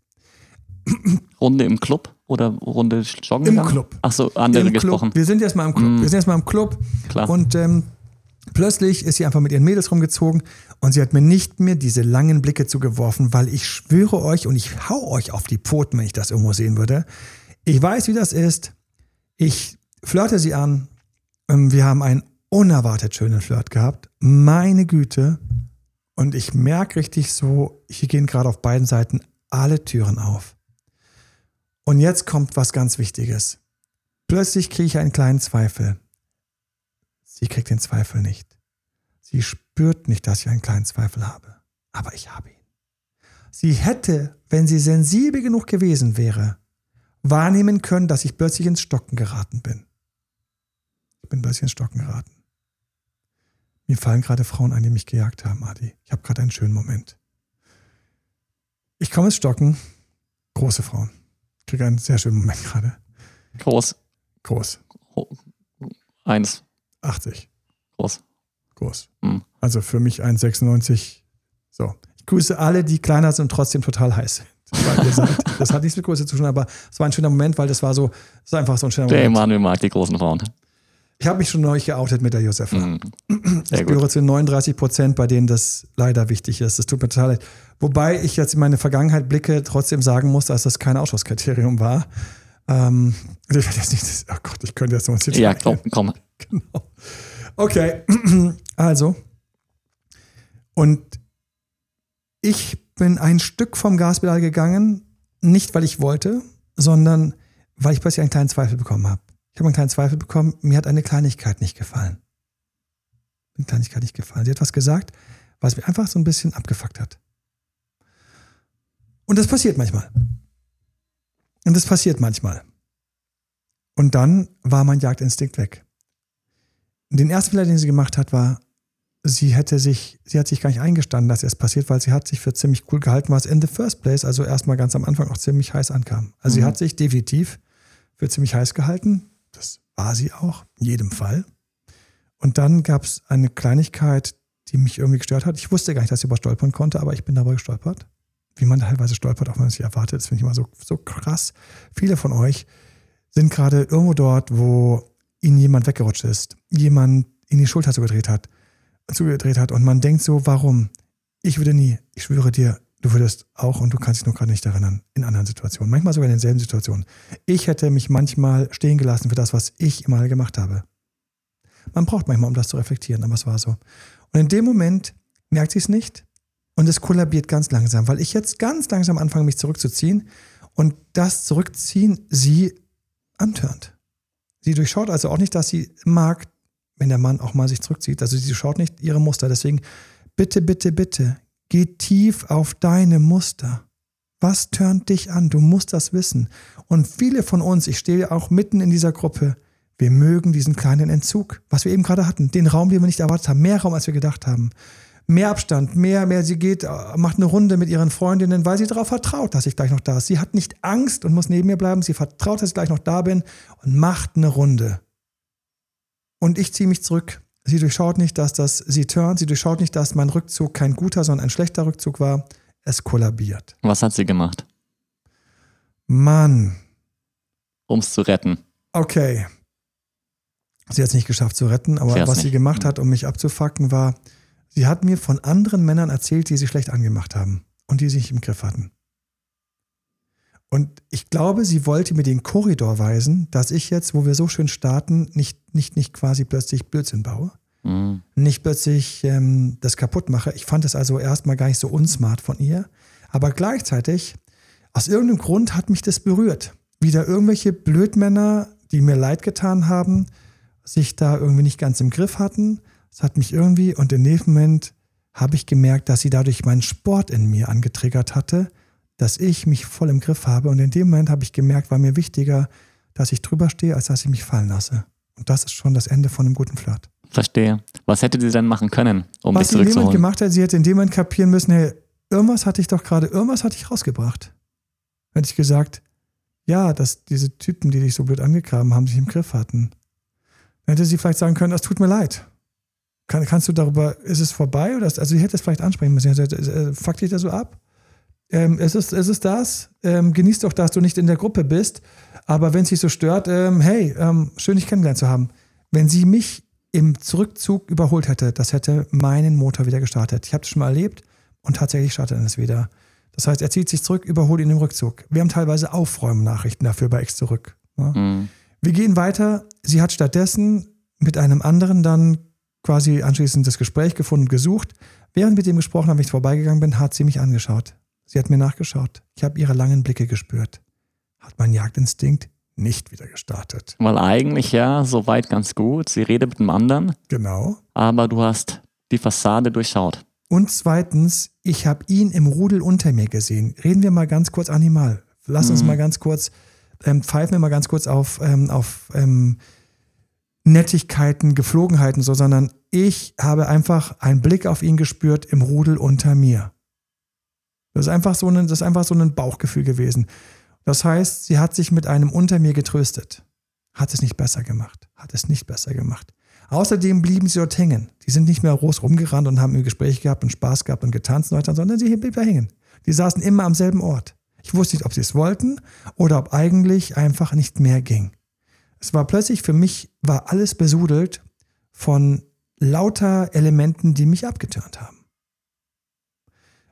Runde im Club oder Runde joggen? Im gegangen? Club. Ach so, andere Im gesprochen. Club. Wir sind jetzt mal im Club. Mm. Wir sind jetzt mal im Club. Klar. Und ähm, plötzlich ist sie einfach mit ihren Mädels rumgezogen und sie hat mir nicht mehr diese langen Blicke zugeworfen, weil ich schwöre euch und ich hau euch auf die Pfoten, wenn ich das irgendwo sehen würde. Ich weiß, wie das ist. Ich flirte sie an. Ähm, wir haben einen unerwartet schönen Flirt gehabt. Meine Güte. Und ich merke richtig so, hier gehen gerade auf beiden Seiten alle Türen auf. Und jetzt kommt was ganz Wichtiges. Plötzlich kriege ich einen kleinen Zweifel. Sie kriegt den Zweifel nicht. Sie spürt nicht, dass ich einen kleinen Zweifel habe. Aber ich habe ihn. Sie hätte, wenn sie sensibel genug gewesen wäre, wahrnehmen können, dass ich plötzlich ins Stocken geraten bin. Ich bin ein bisschen ins Stocken geraten. Mir fallen gerade Frauen ein, die mich gejagt haben, Adi. Ich habe gerade einen schönen Moment. Ich komme ins Stocken. Große Frauen. Ich kriege einen sehr schönen Moment gerade. Groß. Groß. Eins. 80. Groß. groß. Hm. Also für mich 1,96. So. Ich grüße alle, die kleiner sind und trotzdem total heiß sind. Seid. <laughs> Das hat nichts mit Größe zu tun, aber es war ein schöner Moment, weil das war so, das ist einfach so ein schöner Der Moment. Emanuel mag die großen Frauen. Ich habe mich schon neulich geoutet mit der Josefa. Mhm. Ich gehöre zu den 39 Prozent, bei denen das leider wichtig ist. Das tut mir total leid. Wobei ich jetzt in meine Vergangenheit blicke, trotzdem sagen muss, dass das kein Ausschlusskriterium war. Ähm, <laughs> ich werde jetzt nicht, oh Gott, ich könnte jetzt noch Detail Ja, komm, komm. <laughs> Genau. Okay, <clears throat> also. Und ich bin ein Stück vom Gaspedal gegangen, nicht weil ich wollte, sondern weil ich plötzlich einen kleinen Zweifel bekommen habe. Ich habe einen kleinen Zweifel bekommen, mir hat eine Kleinigkeit nicht gefallen. Eine Kleinigkeit nicht gefallen. Sie hat was gesagt, was mir einfach so ein bisschen abgefuckt hat. Und das passiert manchmal. Und das passiert manchmal. Und dann war mein Jagdinstinkt weg. Den ersten Fehler, den sie gemacht hat, war, sie hätte sich, sie hat sich gar nicht eingestanden, dass es passiert, weil sie hat sich für ziemlich cool gehalten, was in the first place, also erstmal ganz am Anfang auch ziemlich heiß ankam. Also sie Mhm. hat sich definitiv für ziemlich heiß gehalten. Das war sie auch, in jedem Fall. Und dann gab es eine Kleinigkeit, die mich irgendwie gestört hat. Ich wusste gar nicht, dass sie über stolpern konnte, aber ich bin darüber gestolpert. Wie man teilweise stolpert, auch wenn man es nicht erwartet. Das finde ich immer so, so krass. Viele von euch sind gerade irgendwo dort, wo ihnen jemand weggerutscht ist, jemand in die Schulter zugedreht hat, zugedreht hat und man denkt so, warum? Ich würde nie, ich schwöre dir, du würdest auch und du kannst dich nur gerade nicht erinnern, in anderen Situationen, manchmal sogar in denselben Situationen. Ich hätte mich manchmal stehen gelassen für das, was ich immer gemacht habe. Man braucht manchmal, um das zu reflektieren, aber es war so. Und in dem Moment merkt sie es nicht und es kollabiert ganz langsam, weil ich jetzt ganz langsam anfange, mich zurückzuziehen und das Zurückziehen sie antörnt. Sie durchschaut also auch nicht, dass sie mag, wenn der Mann auch mal sich zurückzieht. Also sie schaut nicht ihre Muster. Deswegen bitte, bitte, bitte, geh tief auf deine Muster. Was tönt dich an? Du musst das wissen. Und viele von uns, ich stehe auch mitten in dieser Gruppe, wir mögen diesen kleinen Entzug, was wir eben gerade hatten, den Raum, den wir nicht erwartet haben, mehr Raum, als wir gedacht haben. Mehr Abstand, mehr, mehr, sie geht, äh, macht eine Runde mit ihren Freundinnen, weil sie darauf vertraut, dass ich gleich noch da ist. Sie hat nicht Angst und muss neben mir bleiben, sie vertraut, dass ich gleich noch da bin und macht eine Runde. Und ich ziehe mich zurück. Sie durchschaut nicht, dass das, sie turnt, sie durchschaut nicht, dass mein Rückzug kein guter, sondern ein schlechter Rückzug war. Es kollabiert. Was hat sie gemacht, Mann, um es zu retten? okay. Sie hat es nicht geschafft zu retten, aber Sie was sie nicht. gemacht hat, um mich abzufacken, war, sie hat mir von anderen Männern erzählt, die sie schlecht angemacht haben und die sie nicht im Griff hatten. Und ich glaube, sie wollte mir den Korridor weisen, dass ich jetzt, wo wir so schön starten, nicht, nicht, nicht quasi plötzlich Blödsinn baue. Mhm. nicht plötzlich ähm, das kaputt mache. Ich fand es also erstmal gar nicht so unsmart von ihr. Aber gleichzeitig, aus irgendeinem Grund hat mich das berührt. Wieder irgendwelche Blödmänner, die mir leid getan haben, sich da irgendwie nicht ganz im Griff hatten. Es hat mich irgendwie, und in dem Moment habe ich gemerkt, dass sie dadurch meinen Sport in mir angetriggert hatte, dass ich mich voll im Griff habe. Und in dem Moment habe ich gemerkt, war mir wichtiger, dass ich drüber stehe, als dass ich mich fallen lasse. Und das ist schon das Ende von einem guten Flirt. Verstehe. Was hätte sie denn machen können, um Was dich sie in dem Moment zurückzuholen? gemacht hat, sie hätte in dem Moment kapieren müssen, hey, irgendwas hatte ich doch gerade, irgendwas hatte ich rausgebracht. Hätte ich gesagt, ja, dass diese Typen, die dich so blöd angegraben haben, sich im Griff hatten. Dann hätte sie vielleicht sagen können, das tut mir leid. Kann, kannst du darüber, ist es vorbei? Oder ist, also sie hätte es vielleicht ansprechen müssen. Sie hätte, äh, fuck dich da so ab? Ähm, es, ist, es ist das. Ähm, genieß doch, dass du nicht in der Gruppe bist. Aber wenn es dich so stört, ähm, hey, ähm, schön dich kennengelernt zu haben. Wenn sie mich im Zurückzug überholt hätte, das hätte meinen Motor wieder gestartet. Ich habe das schon mal erlebt und tatsächlich startet es wieder. Das heißt, er zieht sich zurück, überholt ihn im Rückzug. Wir haben teilweise Aufräumnachrichten dafür bei X zurück. Ne? Mhm. Wir gehen weiter. Sie hat stattdessen mit einem anderen dann quasi anschließend das Gespräch gefunden und gesucht. Während mit dem gesprochen habe, ich vorbeigegangen bin, hat sie mich angeschaut. Sie hat mir nachgeschaut. Ich habe ihre langen Blicke gespürt. Hat mein Jagdinstinkt nicht wieder gestartet. Weil eigentlich ja, soweit ganz gut. Sie redet mit dem anderen, Genau. aber du hast die Fassade durchschaut. Und zweitens, ich habe ihn im Rudel unter mir gesehen. Reden wir mal ganz kurz animal. Lass uns Mhm. mal ganz kurz, ähm, pfeifen wir mal ganz kurz auf, ähm, auf ähm, Nettigkeiten, Geflogenheiten, so, sondern ich habe einfach einen Blick auf ihn gespürt im Rudel unter mir. Das ist einfach so ein, das ist einfach so ein Bauchgefühl gewesen. Das heißt, sie hat sich mit einem unter mir getröstet. Hat es nicht besser gemacht. Hat es nicht besser gemacht. Außerdem blieben sie dort hängen. Die sind nicht mehr groß rumgerannt und haben ein Gespräch gehabt und Spaß gehabt und getanzt und weiter, sondern sie blieben da hängen. Die saßen immer am selben Ort. Ich wusste nicht, ob sie es wollten oder ob eigentlich einfach nicht mehr ging. Es war plötzlich für mich, war alles besudelt von lauter Elementen, die mich abgetürnt haben.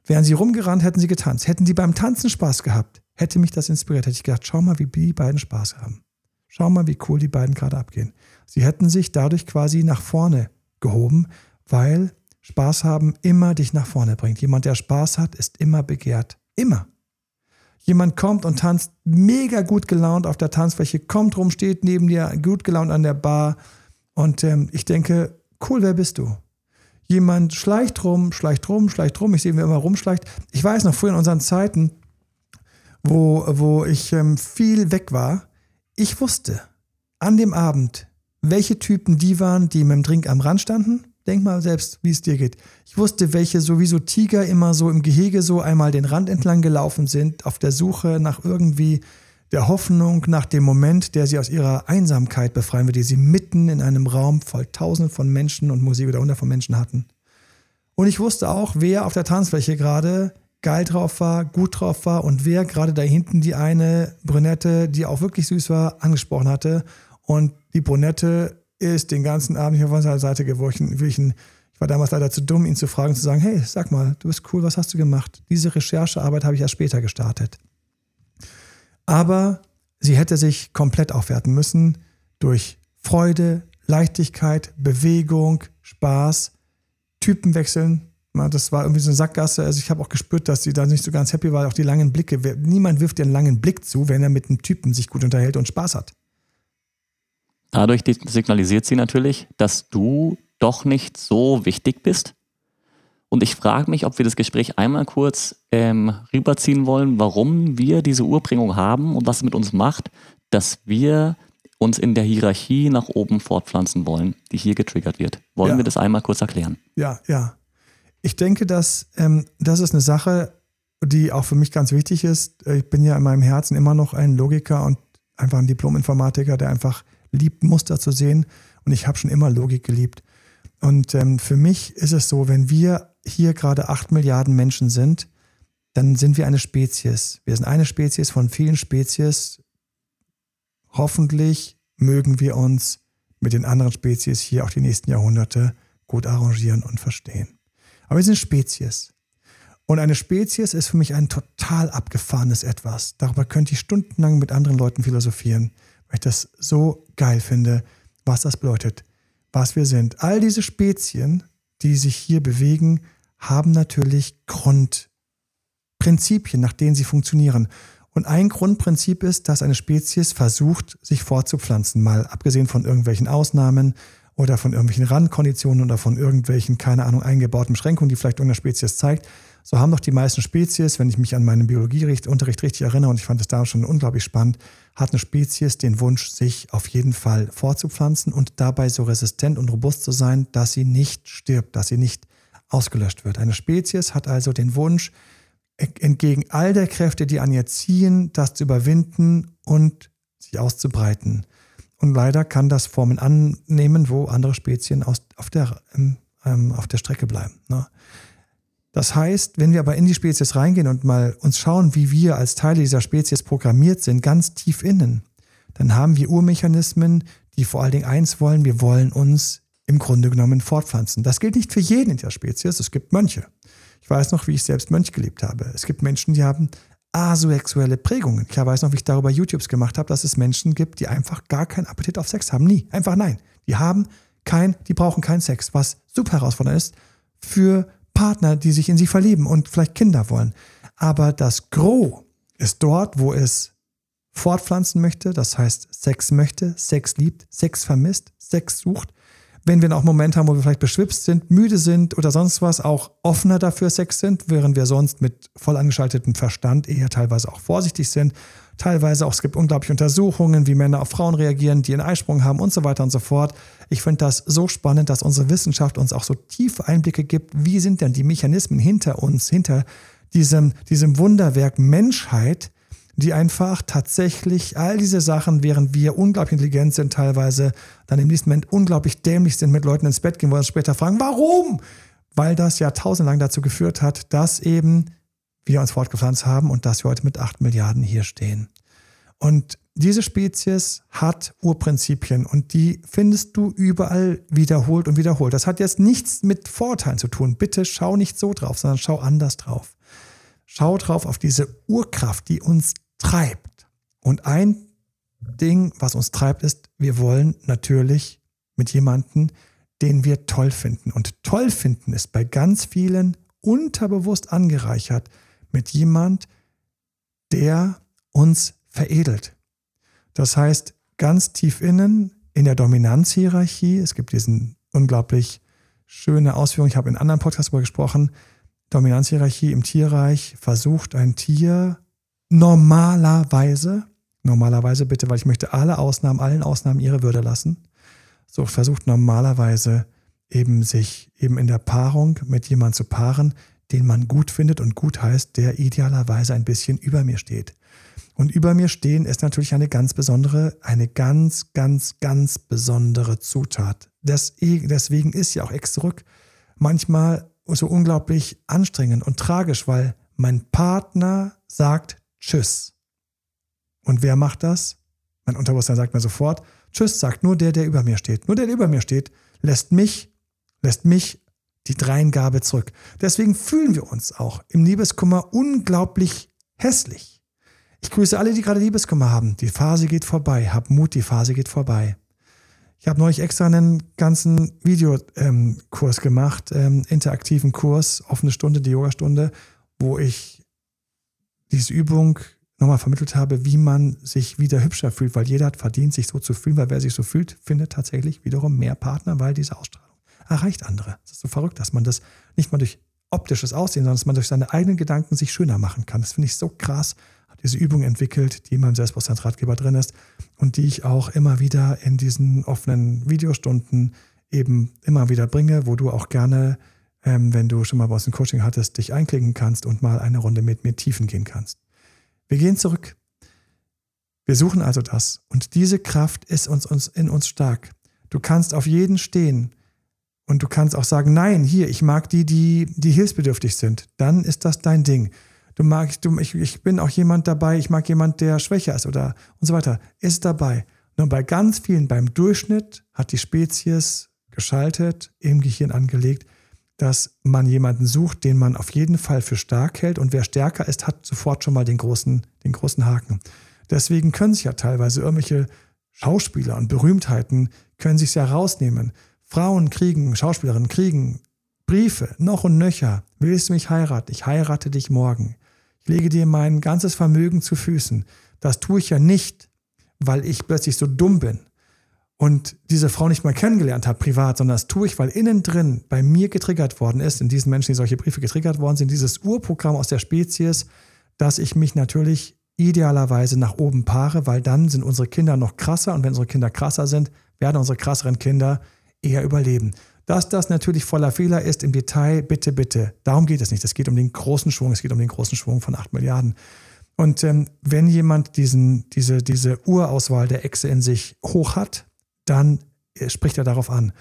Wären sie rumgerannt, hätten sie getanzt. Hätten sie beim Tanzen Spaß gehabt, hätte mich das inspiriert. Hätte ich gedacht, schau mal, wie die beiden Spaß haben. Schau mal, wie cool die beiden gerade abgehen. Sie hätten sich dadurch quasi nach vorne gehoben, weil Spaß haben immer dich nach vorne bringt. Jemand, der Spaß hat, ist immer begehrt. Immer. Jemand kommt und tanzt mega gut gelaunt auf der Tanzfläche, kommt rum, steht neben dir, gut gelaunt an der Bar. Und ähm, ich denke, cool, wer bist du? Jemand schleicht rum, schleicht rum, schleicht rum. Ich sehe, wie er immer rumschleicht. Ich weiß noch früher in unseren Zeiten, wo, wo ich ähm, viel weg war, ich wusste an dem Abend, welche Typen die waren, die mit dem Drink am Rand standen. Denk mal selbst, wie es dir geht. Ich wusste, welche sowieso Tiger immer so im Gehege so einmal den Rand entlang gelaufen sind, auf der Suche nach irgendwie der Hoffnung, nach dem Moment, der sie aus ihrer Einsamkeit befreien wird, die sie mitten in einem Raum voll tausend von Menschen und Musik oder hundert von Menschen hatten. Und ich wusste auch, wer auf der Tanzfläche gerade geil drauf war, gut drauf war und wer gerade da hinten die eine Brünette, die auch wirklich süß war, angesprochen hatte. Und die Brünette ist den ganzen Abend nicht auf seiner Seite gewichen. Ich war damals leider zu dumm, ihn zu fragen, zu sagen, hey, sag mal, du bist cool, was hast du gemacht? Diese Recherchearbeit habe ich erst später gestartet. Aber sie hätte sich komplett aufwerten müssen durch Freude, Leichtigkeit, Bewegung, Spaß, Typen wechseln, das war irgendwie so eine Sackgasse. Also ich habe auch gespürt, dass sie da nicht so ganz happy war. Auch die langen Blicke. Niemand wirft dir einen langen Blick zu, wenn er mit einem Typen sich gut unterhält und Spaß hat. Dadurch signalisiert sie natürlich, dass du doch nicht so wichtig bist. Und ich frage mich, ob wir das Gespräch einmal kurz ähm, rüberziehen wollen, warum wir diese Urbringung haben und was es mit uns macht, dass wir uns in der Hierarchie nach oben fortpflanzen wollen, die hier getriggert wird. Wollen ja. wir das einmal kurz erklären? Ja, ja. Ich denke, dass ähm, das ist eine Sache, die auch für mich ganz wichtig ist. Ich bin ja in meinem Herzen immer noch ein Logiker und einfach ein Diplom-Informatiker, der einfach liebt, Muster zu sehen. Und ich habe schon immer Logik geliebt. Und ähm, für mich ist es so, wenn wir hier gerade acht Milliarden Menschen sind, dann sind wir eine Spezies. Wir sind eine Spezies von vielen Spezies. Hoffentlich mögen wir uns mit den anderen Spezies hier auch die nächsten Jahrhunderte gut arrangieren und verstehen. Aber wir sind Spezies. Und eine Spezies ist für mich ein total abgefahrenes Etwas. Darüber könnte ich stundenlang mit anderen Leuten philosophieren, weil ich das so geil finde, was das bedeutet, was wir sind. All diese Spezien, die sich hier bewegen, haben natürlich Grundprinzipien, nach denen sie funktionieren. Und ein Grundprinzip ist, dass eine Spezies versucht, sich fortzupflanzen, mal abgesehen von irgendwelchen Ausnahmen oder von irgendwelchen Randkonditionen oder von irgendwelchen, keine Ahnung, eingebauten Beschränkungen, die vielleicht irgendeine Spezies zeigt. So haben doch die meisten Spezies, wenn ich mich an meinen Biologieunterricht richtig erinnere, und ich fand es da schon unglaublich spannend, hat eine Spezies den Wunsch, sich auf jeden Fall fortzupflanzen und dabei so resistent und robust zu sein, dass sie nicht stirbt, dass sie nicht ausgelöscht wird. Eine Spezies hat also den Wunsch, entgegen all der Kräfte, die an ihr ziehen, das zu überwinden und sich auszubreiten. Und leider kann das Formen annehmen, wo andere Spezien aus, auf, der, ähm, auf der Strecke bleiben. Ne? Das heißt, wenn wir aber in die Spezies reingehen und mal uns schauen, wie wir als Teile dieser Spezies programmiert sind, ganz tief innen, dann haben wir Urmechanismen, die vor allen Dingen eins wollen, wir wollen uns im Grunde genommen fortpflanzen. Das gilt nicht für jeden in der Spezies, es gibt Mönche. Ich weiß noch, wie ich selbst Mönch gelebt habe. Es gibt Menschen, die haben asexuelle Prägungen. Ich weiß noch, wie ich darüber YouTubes gemacht habe, dass es Menschen gibt, die einfach gar keinen Appetit auf Sex haben. Nie. Einfach nein. Die haben kein, die brauchen keinen Sex, was super herausfordernd ist für Partner, die sich in sie verlieben und vielleicht Kinder wollen. Aber das Gros ist dort, wo es fortpflanzen möchte, das heißt Sex möchte, Sex liebt, Sex vermisst, Sex sucht wenn wir auch einen Moment haben, wo wir vielleicht beschwipst sind, müde sind oder sonst was, auch offener dafür Sex sind, während wir sonst mit voll angeschaltetem Verstand eher teilweise auch vorsichtig sind. Teilweise auch, es gibt unglaubliche Untersuchungen, wie Männer auf Frauen reagieren, die einen Eisprung haben und so weiter und so fort. Ich finde das so spannend, dass unsere Wissenschaft uns auch so tiefe Einblicke gibt. Wie sind denn die Mechanismen hinter uns, hinter diesem, diesem Wunderwerk Menschheit, die einfach tatsächlich all diese Sachen, während wir unglaublich intelligent sind, teilweise dann im nächsten Moment unglaublich dämlich sind, mit Leuten ins Bett gehen, wo wir uns später fragen, warum? Weil das jahrtausendlang dazu geführt hat, dass eben wir uns fortgepflanzt haben und dass wir heute mit acht Milliarden hier stehen. Und diese Spezies hat Urprinzipien und die findest du überall wiederholt und wiederholt. Das hat jetzt nichts mit Vorteilen zu tun. Bitte schau nicht so drauf, sondern schau anders drauf. Schau drauf auf diese Urkraft, die uns treibt. Und ein Ding, was uns treibt, ist, wir wollen natürlich mit jemandem, den wir toll finden. Und toll finden ist bei ganz vielen unterbewusst angereichert mit jemand, der uns veredelt. Das heißt, ganz tief innen in der Dominanzhierarchie, es gibt diesen unglaublich schöne Ausführung, ich habe in anderen Podcasts darüber gesprochen, Dominanzhierarchie im Tierreich versucht ein Tier normalerweise, normalerweise bitte, weil ich möchte alle Ausnahmen, allen Ausnahmen ihre Würde lassen, so versucht normalerweise eben sich eben in der Paarung mit jemandem zu paaren, den man gut findet und gut heißt, der idealerweise ein bisschen über mir steht. Und über mir stehen ist natürlich eine ganz besondere, eine ganz, ganz, ganz besondere Zutat. deswegen ist ja auch Ex zurück manchmal so unglaublich anstrengend und tragisch, weil mein Partner sagt Tschüss. Und wer macht das? Mein Unterbewusstsein sagt mir sofort, Tschüss sagt nur der, der über mir steht. Nur der, der über mir steht, lässt mich, lässt mich die Dreingabe zurück. Deswegen fühlen wir uns auch im Liebeskummer unglaublich hässlich. Ich grüße alle, die gerade Liebeskummer haben. Die Phase geht vorbei. Hab Mut, die Phase geht vorbei. Ich habe neulich extra einen ganzen Videokurs ähm, gemacht, ähm, interaktiven Kurs, offene Stunde, die Yogastunde, wo ich diese Übung nochmal vermittelt habe, wie man sich wieder hübscher fühlt, weil jeder hat verdient, sich so zu fühlen, weil wer sich so fühlt, findet tatsächlich wiederum mehr Partner, weil diese Ausstrahlung erreicht andere. Es ist so verrückt, dass man das nicht mal durch optisches Aussehen, sondern dass man durch seine eigenen Gedanken sich schöner machen kann. Das finde ich so krass diese Übung entwickelt, die in meinem Selbstbewusstseinsratgeber drin ist und die ich auch immer wieder in diesen offenen Videostunden eben immer wieder bringe, wo du auch gerne, ähm, wenn du schon mal uns ein Coaching hattest, dich einklicken kannst und mal eine Runde mit mir tiefen gehen kannst. Wir gehen zurück. Wir suchen also das und diese Kraft ist uns, uns in uns stark. Du kannst auf jeden stehen und du kannst auch sagen, nein, hier, ich mag die, die, die hilfsbedürftig sind. Dann ist das dein Ding du magst, du, ich, ich bin auch jemand dabei, ich mag jemand, der schwächer ist oder und so weiter, ist dabei. Nur bei ganz vielen, beim Durchschnitt hat die Spezies geschaltet, im Gehirn angelegt, dass man jemanden sucht, den man auf jeden Fall für stark hält und wer stärker ist, hat sofort schon mal den großen, den großen Haken. Deswegen können sich ja teilweise irgendwelche Schauspieler und Berühmtheiten können sich ja rausnehmen. Frauen kriegen, Schauspielerinnen kriegen Briefe, noch und nöcher. Willst du mich heiraten? Ich heirate dich morgen. Ich lege dir mein ganzes Vermögen zu Füßen. Das tue ich ja nicht, weil ich plötzlich so dumm bin und diese Frau nicht mal kennengelernt habe privat, sondern das tue ich, weil innen drin bei mir getriggert worden ist, in diesen Menschen, die solche Briefe getriggert worden sind, dieses Urprogramm aus der Spezies, dass ich mich natürlich idealerweise nach oben paare, weil dann sind unsere Kinder noch krasser und wenn unsere Kinder krasser sind, werden unsere krasseren Kinder eher überleben. Dass das natürlich voller Fehler ist im Detail, bitte, bitte. Darum geht es nicht. Es geht um den großen Schwung. Es geht um den großen Schwung von 8 Milliarden. Und ähm, wenn jemand diesen, diese, diese Urauswahl der Echse in sich hoch hat, dann spricht er darauf an.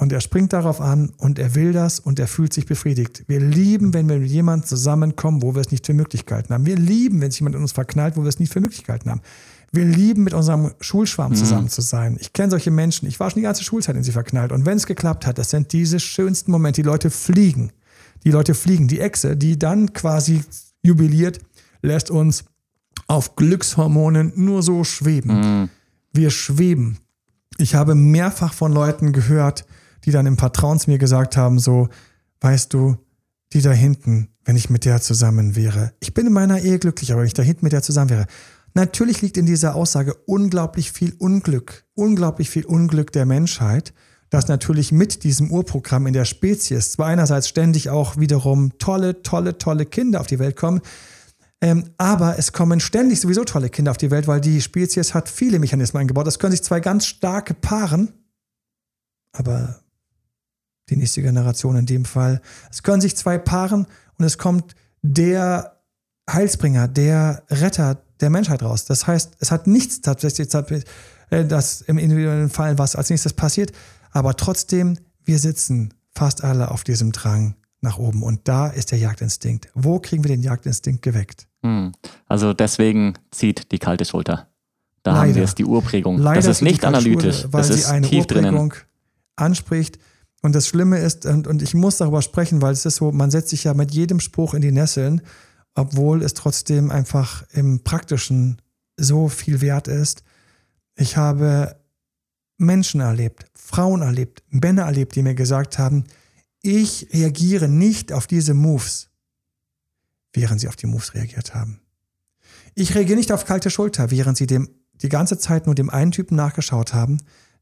Und er springt darauf an und er will das und er fühlt sich befriedigt. Wir lieben, wenn wir mit jemandem zusammenkommen, wo wir es nicht für Möglichkeiten haben. Wir lieben, wenn sich jemand in uns verknallt, wo wir es nicht für Möglichkeiten haben. Wir lieben, mit unserem Schulschwarm mhm. zusammen zu sein. Ich kenne solche Menschen. Ich war schon die ganze Schulzeit in sie verknallt. Und wenn es geklappt hat, das sind diese schönsten Momente. Die Leute fliegen. Die Leute fliegen. Die Echse, die dann quasi jubiliert, lässt uns auf Glückshormonen nur so schweben. Mhm. Wir schweben. Ich habe mehrfach von Leuten gehört, die dann im Vertrauen zu mir gesagt haben, so, weißt du, die da hinten, wenn ich mit der zusammen wäre. Ich bin in meiner Ehe glücklich, aber wenn ich da hinten mit der zusammen wäre. Natürlich liegt in dieser Aussage unglaublich viel Unglück, unglaublich viel Unglück der Menschheit, dass natürlich mit diesem Urprogramm in der Spezies zwar einerseits ständig auch wiederum tolle, tolle, tolle Kinder auf die Welt kommen, ähm, aber es kommen ständig sowieso tolle Kinder auf die Welt, weil die Spezies hat viele Mechanismen eingebaut. Das können sich zwei ganz starke paaren, aber die nächste Generation in dem Fall, es können sich zwei paaren und es kommt der Heilsbringer, der Retter, der Menschheit raus. Das heißt, es hat nichts tatsächlich, äh, das im individuellen Fall, was als nächstes passiert, aber trotzdem, wir sitzen fast alle auf diesem Drang nach oben und da ist der Jagdinstinkt. Wo kriegen wir den Jagdinstinkt geweckt? Hm. Also deswegen zieht die kalte Schulter. Da Leider. haben wir es, die Urprägung. Leider das ist nicht analytisch, weil das sie ist eine tief Urprägung drinnen. anspricht. Und das Schlimme ist, und, und ich muss darüber sprechen, weil es ist so, man setzt sich ja mit jedem Spruch in die Nesseln, obwohl es trotzdem einfach im Praktischen so viel wert ist. Ich habe Menschen erlebt, Frauen erlebt, Männer erlebt, die mir gesagt haben, ich reagiere nicht auf diese Moves, während sie auf die Moves reagiert haben. Ich reagiere nicht auf kalte Schulter, während sie dem die ganze Zeit nur dem einen Typen nachgeschaut haben,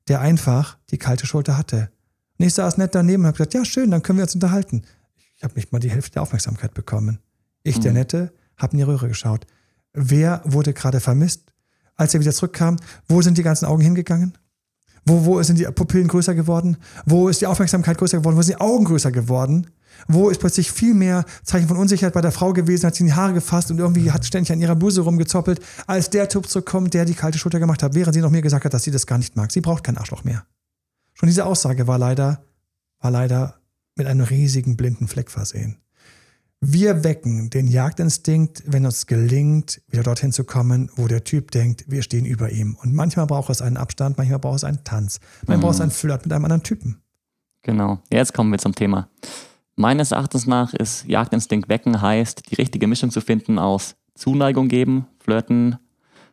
der einfach die kalte Schulter hatte. Und ich saß nett daneben und habe gesagt, ja schön, dann können wir uns unterhalten. Ich habe nicht mal die Hälfte der Aufmerksamkeit bekommen. Ich, der mhm. Nette, habe in die Röhre geschaut. Wer wurde gerade vermisst? Als er wieder zurückkam, wo sind die ganzen Augen hingegangen? Wo, wo sind die Pupillen größer geworden? Wo ist die Aufmerksamkeit größer geworden? Wo sind die Augen größer geworden? Wo ist plötzlich viel mehr Zeichen von Unsicherheit bei der Frau gewesen, hat sie in die Haare gefasst und irgendwie hat ständig an ihrer Bluse rumgezoppelt, als der Typ zurückkommt, der die kalte Schulter gemacht hat, während sie noch mir gesagt hat, dass sie das gar nicht mag. Sie braucht kein Arschloch mehr. Schon diese Aussage war leider, war leider mit einem riesigen blinden Fleck versehen. Wir wecken den Jagdinstinkt, wenn uns gelingt, wieder dorthin zu kommen, wo der Typ denkt, wir stehen über ihm. Und manchmal braucht es einen Abstand, manchmal braucht es einen Tanz, manchmal mhm. braucht es einen Flirt mit einem anderen Typen. Genau, jetzt kommen wir zum Thema. Meines Erachtens nach ist Jagdinstinkt wecken heißt, die richtige Mischung zu finden aus Zuneigung geben, flirten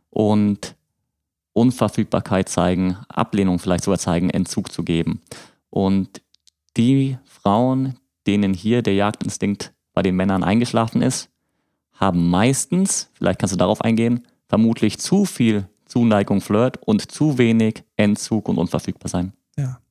und Unverfügbarkeit zeigen, Ablehnung vielleicht sogar zeigen, Entzug zu geben. Und die Frauen, denen hier der Jagdinstinkt bei den Männern eingeschlafen ist, haben meistens, vielleicht kannst du darauf eingehen, vermutlich zu viel Zuneigung, Flirt und zu wenig Entzug und unverfügbar sein. Ja.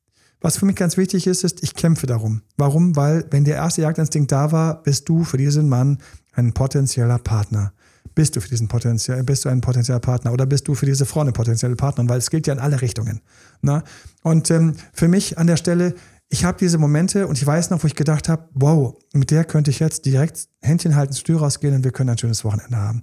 Was für mich ganz wichtig ist, ist, ich kämpfe darum. Warum? Weil, wenn der erste Jagdinstinkt da war, bist du für diesen Mann ein potenzieller Partner. Bist du für diesen potenziell, bist du ein potenzieller Partner oder bist du für diese Frau eine potenzielle Partnerin? Weil es gilt ja in alle Richtungen. Na? Und ähm, für mich an der Stelle, ich habe diese Momente und ich weiß noch, wo ich gedacht habe, wow, mit der könnte ich jetzt direkt Händchen halten, zur Tür rausgehen und wir können ein schönes Wochenende haben.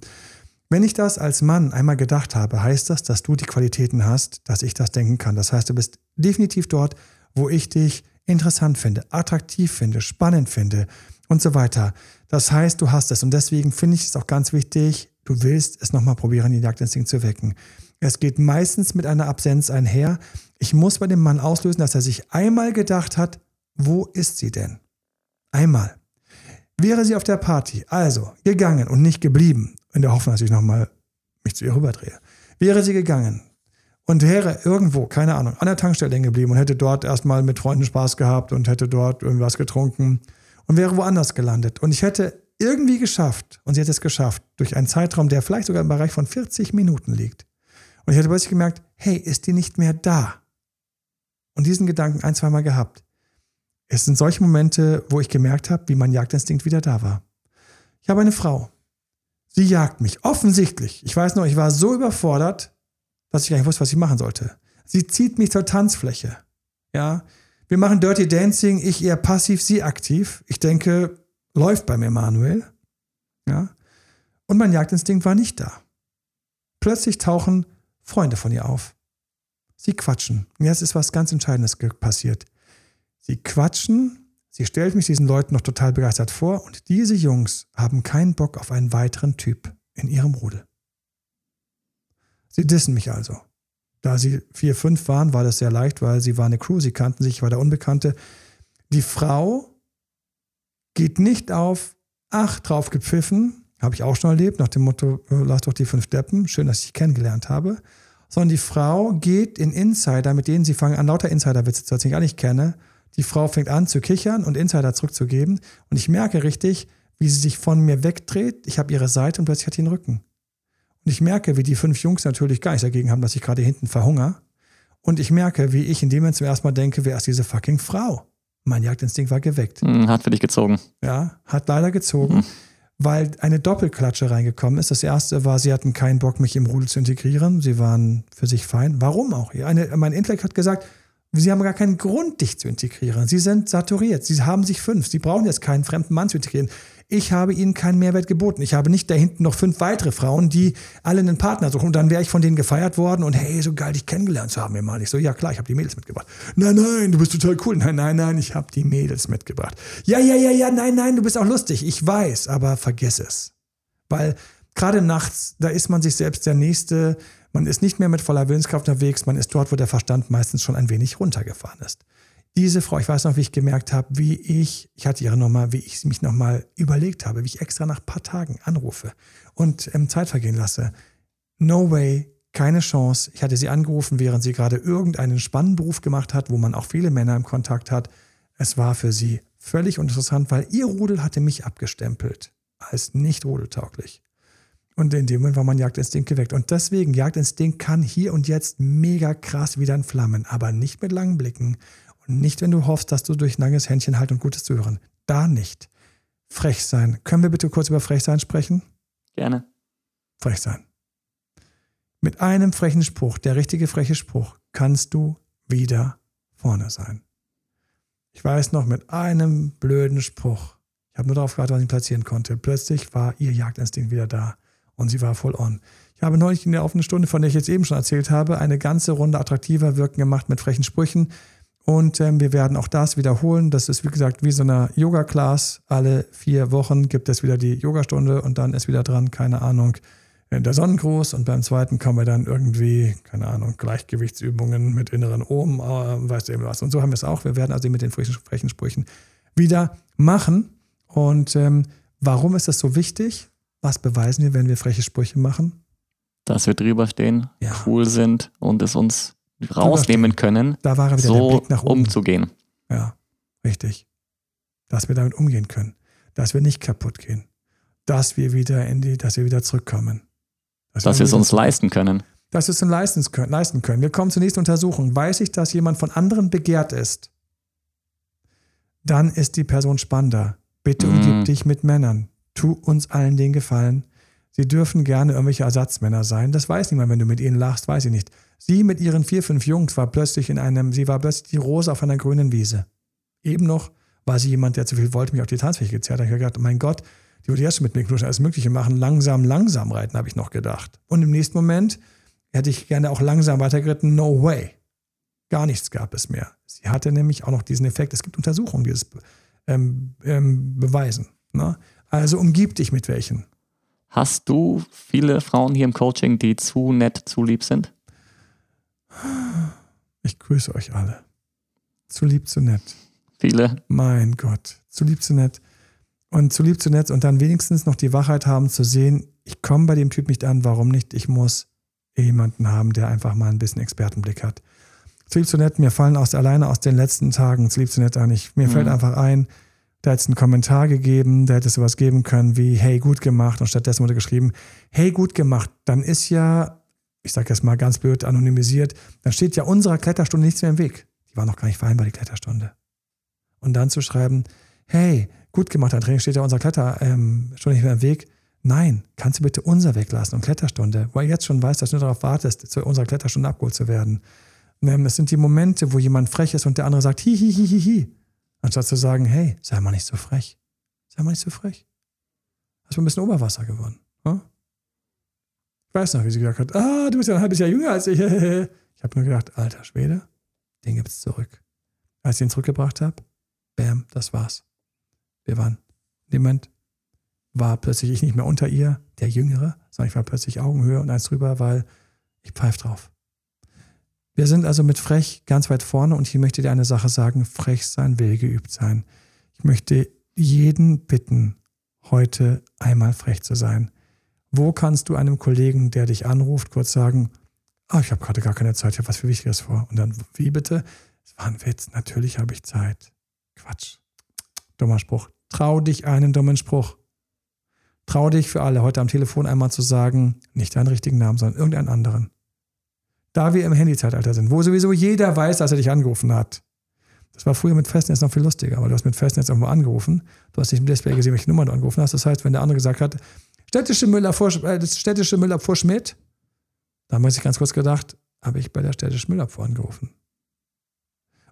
Wenn ich das als Mann einmal gedacht habe, heißt das, dass du die Qualitäten hast, dass ich das denken kann. Das heißt, du bist definitiv dort, wo ich dich interessant finde, attraktiv finde, spannend finde und so weiter. Das heißt, du hast es. Und deswegen finde ich es auch ganz wichtig, du willst es nochmal probieren, den Jagdinstinkt zu wecken. Es geht meistens mit einer Absenz einher. Ich muss bei dem Mann auslösen, dass er sich einmal gedacht hat, wo ist sie denn? Einmal. Wäre sie auf der Party, also gegangen und nicht geblieben, in der Hoffnung, dass ich nochmal mich zu ihr rüberdrehe, wäre sie gegangen und wäre irgendwo, keine Ahnung, an der Tankstelle hängen geblieben und hätte dort erstmal mit Freunden Spaß gehabt und hätte dort irgendwas getrunken und wäre woanders gelandet. Und ich hätte irgendwie geschafft, und sie hätte es geschafft, durch einen Zeitraum, der vielleicht sogar im Bereich von 40 Minuten liegt. Und ich hätte plötzlich gemerkt, hey, ist die nicht mehr da? Und diesen Gedanken ein, zweimal gehabt. Es sind solche Momente, wo ich gemerkt habe, wie mein Jagdinstinkt wieder da war. Ich habe eine Frau. Sie jagt mich. Offensichtlich. Ich weiß noch, ich war so überfordert, dass ich gar nicht wusste, was ich machen sollte. Sie zieht mich zur Tanzfläche. Ja. Wir machen Dirty Dancing, ich eher passiv, sie aktiv. Ich denke, läuft bei mir Manuel. Ja. Und mein Jagdinstinkt war nicht da. Plötzlich tauchen Freunde von ihr auf. Sie quatschen. Jetzt ist was ganz Entscheidendes passiert. Sie quatschen, sie stellt mich diesen Leuten noch total begeistert vor und diese Jungs haben keinen Bock auf einen weiteren Typ in ihrem Rudel. Sie dissen mich also. Da sie vier, fünf waren, war das sehr leicht, weil sie war eine Crew, sie kannten sich, ich war der Unbekannte. Die Frau geht nicht auf, ach, drauf gepfiffen, habe ich auch schon erlebt, nach dem Motto, äh, lass doch die fünf Deppen, schön, dass ich dich kennengelernt habe. Sondern die Frau geht in Insider, mit denen sie fangen an, lauter Insider-Witze zu erzählen, die ich gar nicht kenne. Die Frau fängt an zu kichern und Insider zurückzugeben. Und ich merke richtig, wie sie sich von mir wegdreht. Ich habe ihre Seite und plötzlich hat sie den Rücken. Und ich merke, wie die fünf Jungs natürlich gar nichts dagegen haben, dass ich gerade hinten verhungere. Und ich merke, wie ich in dem Moment zum ersten Mal denke, wer ist diese fucking Frau? Mein Jagdinstinkt war geweckt. Hm, hat für dich gezogen. Ja, hat leider gezogen, mhm. weil eine Doppelklatsche reingekommen ist. Das erste war, sie hatten keinen Bock, mich im Rudel zu integrieren. Sie waren für sich fein. Warum auch? Eine, mein Intellekt hat gesagt, Sie haben gar keinen Grund, dich zu integrieren. Sie sind saturiert. Sie haben sich fünf. Sie brauchen jetzt keinen fremden Mann zu integrieren. Ich habe ihnen keinen Mehrwert geboten. Ich habe nicht da hinten noch fünf weitere Frauen, die alle einen Partner suchen. Und dann wäre ich von denen gefeiert worden und hey, so geil, dich kennengelernt zu haben. Mir mal. Ich so, ja klar, ich habe die Mädels mitgebracht. Nein, nein, du bist total cool. Nein, nein, nein, ich habe die Mädels mitgebracht. Ja, ja, ja, ja, nein, nein, du bist auch lustig. Ich weiß, aber vergiss es. Weil gerade nachts, da ist man sich selbst der Nächste. Man ist nicht mehr mit voller Willenskraft unterwegs. Man ist dort, wo der Verstand meistens schon ein wenig runtergefahren ist diese Frau, ich weiß noch, wie ich gemerkt habe, wie ich, ich hatte ihre Nummer, wie ich mich nochmal überlegt habe, wie ich extra nach ein paar Tagen anrufe und ähm, Zeit vergehen lasse. No way, keine Chance. Ich hatte sie angerufen, während sie gerade irgendeinen spannenden Beruf gemacht hat, wo man auch viele Männer im Kontakt hat. Es war für sie völlig uninteressant, weil ihr Rudel hatte mich abgestempelt als nicht rudeltauglich. Und in dem Moment war mein Jagdinstinkt geweckt. Und deswegen, Jagdinstinkt kann hier und jetzt mega krass wieder entflammen, aber nicht mit langen Blicken nicht, wenn du hoffst, dass du durch langes Händchen halt und Gutes zuhören. Da nicht. Frech sein. Können wir bitte kurz über frech sein sprechen? Gerne. Frech sein. Mit einem frechen Spruch, der richtige freche Spruch, kannst du wieder vorne sein. Ich weiß noch, mit einem blöden Spruch, ich habe nur darauf gewartet, was ich platzieren konnte, plötzlich war ihr Jagdinstinkt wieder da und sie war voll on. Ich habe neulich in der offenen Stunde, von der ich jetzt eben schon erzählt habe, eine ganze Runde attraktiver wirken gemacht mit frechen Sprüchen. Und ähm, wir werden auch das wiederholen. Das ist, wie gesagt, wie so eine Yoga-Class. Alle vier Wochen gibt es wieder die Yogastunde und dann ist wieder dran, keine Ahnung, der Sonnengruß. Und beim zweiten kommen wir dann irgendwie, keine Ahnung, Gleichgewichtsübungen mit inneren Ohren, äh, weißt du eben was. Und so haben wir es auch. Wir werden also mit den frechen Sprüchen wieder machen. Und ähm, warum ist das so wichtig? Was beweisen wir, wenn wir freche Sprüche machen? Dass wir drüber stehen, ja. cool sind und es uns rausnehmen können, da war so umzugehen. Ja, richtig. Dass wir damit umgehen können. Dass wir nicht kaputt gehen. Dass wir wieder in die, dass wir wieder zurückkommen. Dass, dass wir es uns leisten können. Dass wir es uns leisten können, leisten können. Wir kommen zur nächsten Untersuchung. Weiß ich, dass jemand von anderen begehrt ist, dann ist die Person spannender. Bitte mm. umgib dich mit Männern. Tu uns allen den Gefallen. Sie dürfen gerne irgendwelche Ersatzmänner sein. Das weiß niemand, wenn du mit ihnen lachst, weiß ich nicht. Sie mit ihren vier, fünf Jungs war plötzlich in einem, sie war plötzlich die Rose auf einer grünen Wiese. Eben noch war sie jemand, der zu viel wollte, mich auf die Tanzfläche gezerrt. Habe ich gedacht, mein Gott, die würde erst mit mir knuschen, alles Mögliche machen, langsam, langsam reiten, habe ich noch gedacht. Und im nächsten Moment hätte ich gerne auch langsam weitergeritten, no way. Gar nichts gab es mehr. Sie hatte nämlich auch noch diesen Effekt, es gibt Untersuchungen, die das ähm, ähm, beweisen. Ne? Also umgib dich mit welchen. Hast du viele Frauen hier im Coaching, die zu nett, zu lieb sind? Ich grüße euch alle. Zu lieb, zu nett. Viele. Mein Gott. Zu lieb, zu nett. Und zu lieb, zu nett und dann wenigstens noch die Wachheit haben zu sehen, ich komme bei dem Typ nicht an, warum nicht? Ich muss jemanden haben, der einfach mal ein bisschen Expertenblick hat. Zu lieb, zu nett, mir fallen aus alleine aus den letzten Tagen zu lieb, zu nett an. Ich, mir mhm. fällt einfach ein, da hätte es einen Kommentar gegeben, da hätte es sowas geben können wie, hey, gut gemacht. Und stattdessen wurde geschrieben, hey, gut gemacht. Dann ist ja ich sage jetzt mal ganz blöd, anonymisiert, dann steht ja unserer Kletterstunde nichts mehr im Weg. Die war noch gar nicht vereinbar, die Kletterstunde. Und dann zu schreiben, hey, gut gemacht, dein Training steht ja unserer Kletterstunde ähm, nicht mehr im Weg. Nein, kannst du bitte unser weglassen und Kletterstunde, weil jetzt schon weißt, dass du darauf wartest, zu unserer Kletterstunde abgeholt zu werden. Ähm, es sind die Momente, wo jemand frech ist und der andere sagt, hi, hi, hi, hi, hi. Anstatt zu sagen, hey, sei mal nicht so frech. Sei mal nicht so frech. Hast du ein bisschen Oberwasser gewonnen. Ich weiß noch, wie sie gesagt hat, ah, du bist ja ein halbes Jahr jünger als ich. <laughs> Ich habe nur gedacht, alter Schwede, den gibt's zurück. Als ich ihn zurückgebracht habe, bam, das war's. Wir waren. Moment war plötzlich ich nicht mehr unter ihr, der Jüngere, sondern ich war plötzlich Augenhöhe und eins drüber, weil ich pfeif drauf. Wir sind also mit frech ganz weit vorne und ich möchte dir eine Sache sagen, frech sein will geübt sein. Ich möchte jeden bitten, heute einmal frech zu sein. Wo kannst du einem Kollegen, der dich anruft, kurz sagen, ah, ich habe gerade gar keine Zeit, ich habe was viel Wichtiges vor. Und dann, wie bitte? Es war ein Witz, natürlich habe ich Zeit. Quatsch. Dummer Spruch. Trau dich einen dummen Spruch. Trau dich für alle, heute am Telefon einmal zu sagen, nicht deinen richtigen Namen, sondern irgendeinen anderen. Da wir im Handyzeitalter sind, wo sowieso jeder weiß, dass er dich angerufen hat. Das war früher mit Festnetz noch viel lustiger, weil du hast mit Festnetz irgendwo angerufen, du hast nicht im Display gesehen, welche Nummer du angerufen hast. Das heißt, wenn der andere gesagt hat, Städtische Müller vor, äh, städtische Müller vor Schmidt. Da haben wir sich ganz kurz gedacht, habe ich bei der städtischen Müller vor angerufen.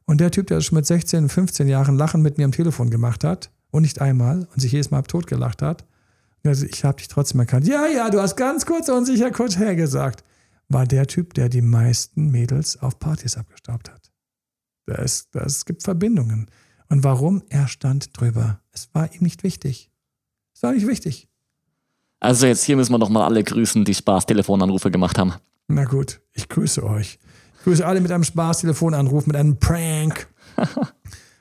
Und der Typ, der schon mit 16, 15 Jahren Lachen mit mir am Telefon gemacht hat, und nicht einmal und sich jedes Mal totgelacht hat. Also ich habe dich trotzdem erkannt. Ja, ja, du hast ganz kurz und sicher kurz hergesagt. War der Typ, der die meisten Mädels auf Partys abgestaubt hat. Das, das gibt Verbindungen. Und warum? Er stand drüber. Es war ihm nicht wichtig. Es war nicht wichtig. Also jetzt hier müssen wir noch mal alle grüßen, die Spaß-Telefonanrufe gemacht haben. Na gut, ich grüße euch. Ich grüße alle mit einem Spaß-Telefonanruf, mit einem Prank. <laughs>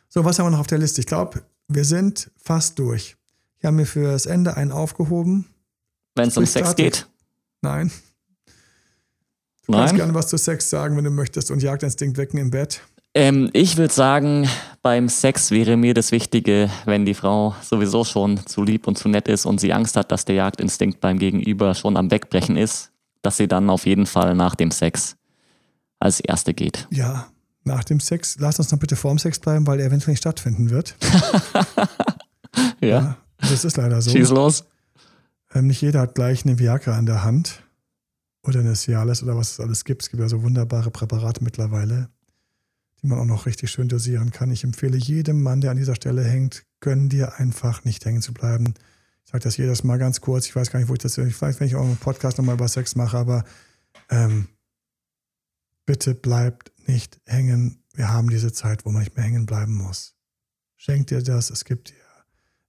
so, was haben wir noch auf der Liste? Ich glaube, wir sind fast durch. Ich habe mir für das Ende einen aufgehoben. Wenn es um Sex geht? Nein. Du Nein? kannst gerne was zu Sex sagen, wenn du möchtest und Jagdinstinkt wecken im Bett. Ähm, ich würde sagen, beim Sex wäre mir das Wichtige, wenn die Frau sowieso schon zu lieb und zu nett ist und sie Angst hat, dass der Jagdinstinkt beim Gegenüber schon am Wegbrechen ist, dass sie dann auf jeden Fall nach dem Sex als Erste geht. Ja, nach dem Sex, lass uns noch bitte vorm Sex bleiben, weil er eventuell nicht stattfinden wird. <laughs> Ja, Das ist leider so. schieß los. Ähm, nicht jeder hat gleich eine Viagra an der Hand oder eine Cialis oder was es alles gibt. Es gibt ja so wunderbare Präparate mittlerweile, die man auch noch richtig schön dosieren kann. Ich empfehle jedem Mann, der an dieser Stelle hängt, gönn dir einfach nicht hängen zu bleiben. Ich sage das jedes Mal ganz kurz. Ich weiß gar nicht, wo ich das, ich weiß, wenn ich auch einen Podcast nochmal über Sex mache, aber ähm, bitte bleibt nicht hängen. Wir haben diese Zeit, wo man nicht mehr hängen bleiben muss. Schenk dir das, es gibt dir,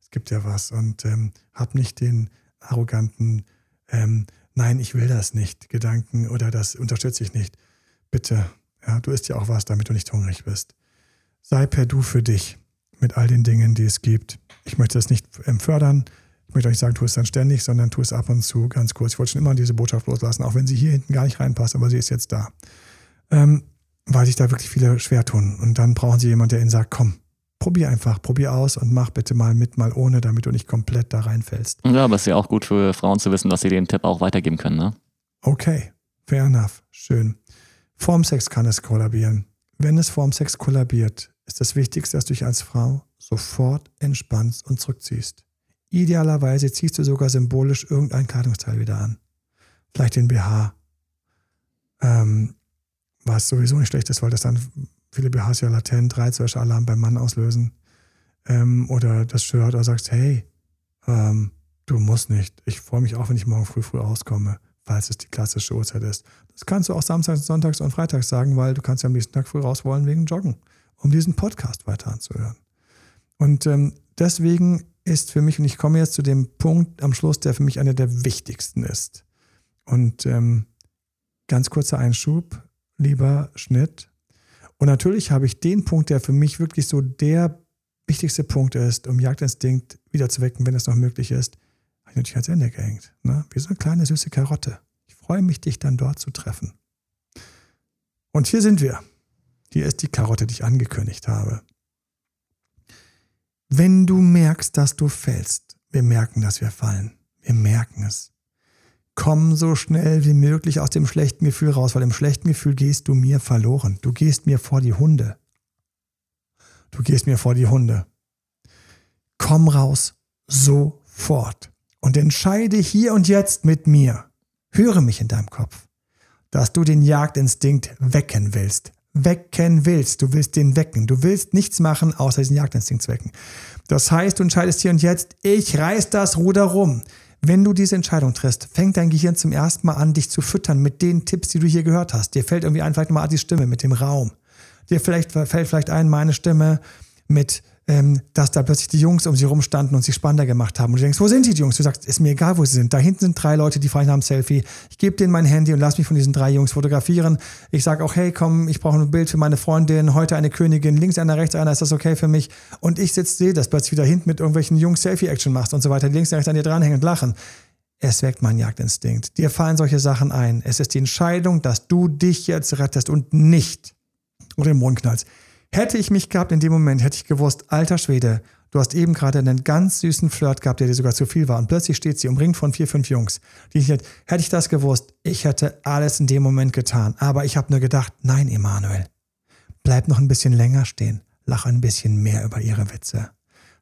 es gibt dir was und ähm, hab nicht den arroganten, ähm, nein, ich will das nicht, Gedanken oder das unterstütze ich nicht. Bitte, ja, du isst ja auch was, damit du nicht hungrig bist. Sei per Du für dich mit all den Dingen, die es gibt. Ich möchte das nicht ähm, fördern. Ich möchte euch nicht sagen, tu es dann ständig, sondern tu es ab und zu ganz kurz. Ich wollte schon immer diese Botschaft loslassen, auch wenn sie hier hinten gar nicht reinpasst, aber sie ist jetzt da. Ähm, weil sich da wirklich viele schwer tun. Und dann brauchen sie jemanden, der ihnen sagt, komm, probier einfach, probier aus und mach bitte mal mit, mal ohne, damit du nicht komplett da reinfällst. Ja, aber es ist ja auch gut für Frauen zu wissen, dass sie den Tipp auch weitergeben können, ne? Okay, fair enough, schön. Vorm Sex kann es kollabieren. Wenn es vorm Sex kollabiert, ist das Wichtigste, dass du dich als Frau sofort entspannst und zurückziehst. Idealerweise ziehst du sogar symbolisch irgendein Kleidungsteil wieder an. Vielleicht den BH. Ähm, was sowieso nicht schlecht ist, weil das dann viele BHs ja latent Reizwäschealarm beim Mann auslösen. Ähm, oder das Shirt oder sagst, hey, ähm, du musst nicht. Ich freue mich auch, wenn ich morgen früh früh rauskomme, falls es die klassische Uhrzeit ist. Das kannst du auch samstags, sonntags und freitags sagen, weil du kannst ja am nächsten Tag früh raus wollen wegen Joggen, um diesen Podcast weiter anzuhören. Und ähm, deswegen ist für mich, und ich komme jetzt zu dem Punkt am Schluss, der für mich einer der wichtigsten ist. Und ähm, ganz kurzer Einschub, lieber Schnitt. Und natürlich habe ich den Punkt, der für mich wirklich so der wichtigste Punkt ist, um Jagdinstinkt wieder zu wecken, wenn es noch möglich ist, natürlich ans Ende gehängt. Ne? Wie so eine kleine süße Karotte. Ich freue mich, dich dann dort zu treffen. Und hier sind wir. Hier ist die Karotte, die ich angekündigt habe. Wenn du merkst, dass du fällst, wir merken, dass wir fallen. Wir merken es. Komm so schnell wie möglich aus dem schlechten Gefühl raus, weil im schlechten Gefühl gehst du mir verloren. Du gehst mir vor die Hunde. Du gehst mir vor die Hunde. Komm raus sofort und entscheide hier und jetzt mit mir. Höre mich in deinem Kopf, dass du den Jagdinstinkt wecken willst. Wecken willst. Du willst den wecken. Du willst nichts machen, außer diesen Jagdinstinkt zu wecken. Das heißt, du entscheidest hier und jetzt, ich reiß das Ruder rum. Wenn du diese Entscheidung triffst, fängt dein Gehirn zum ersten Mal an, dich zu füttern mit den Tipps, die du hier gehört hast. Dir fällt irgendwie ein, vielleicht nochmal die Stimme mit dem Raum. Dir vielleicht, fällt vielleicht ein, meine Stimme mit, ähm, dass da plötzlich die Jungs um sie rumstanden und sich spannender gemacht haben. Und du denkst, wo sind die Jungs? Du sagst, ist mir egal, wo sie sind. Da hinten sind drei Leute, die nach einem Selfie. Ich gebe denen mein Handy und lass mich von diesen drei Jungs fotografieren. Ich sage auch, hey, komm, ich brauche ein Bild für meine Freundin. Heute eine Königin, links einer, rechts einer, ist das okay für mich? Und ich sitze, sehe, dass plötzlich wieder hinten mit irgendwelchen Jungs Selfie-Action machst und so weiter. Links und rechts an dir dranhängen und lachen. Es weckt meinen Jagdinstinkt. Dir fallen solche Sachen ein. Es ist die Entscheidung, dass du dich jetzt rettest und nicht oder den Mond knallst. Hätte ich mich gehabt in dem Moment, hätte ich gewusst, alter Schwede, du hast eben gerade einen ganz süßen Flirt gehabt, der dir sogar zu viel war. Und plötzlich steht sie umringt von vier, fünf Jungs. Die ich, hätte ich das gewusst, ich hätte alles in dem Moment getan. Aber ich habe nur gedacht, nein, Emanuel, bleib noch ein bisschen länger stehen. Lach ein bisschen mehr über ihre Witze.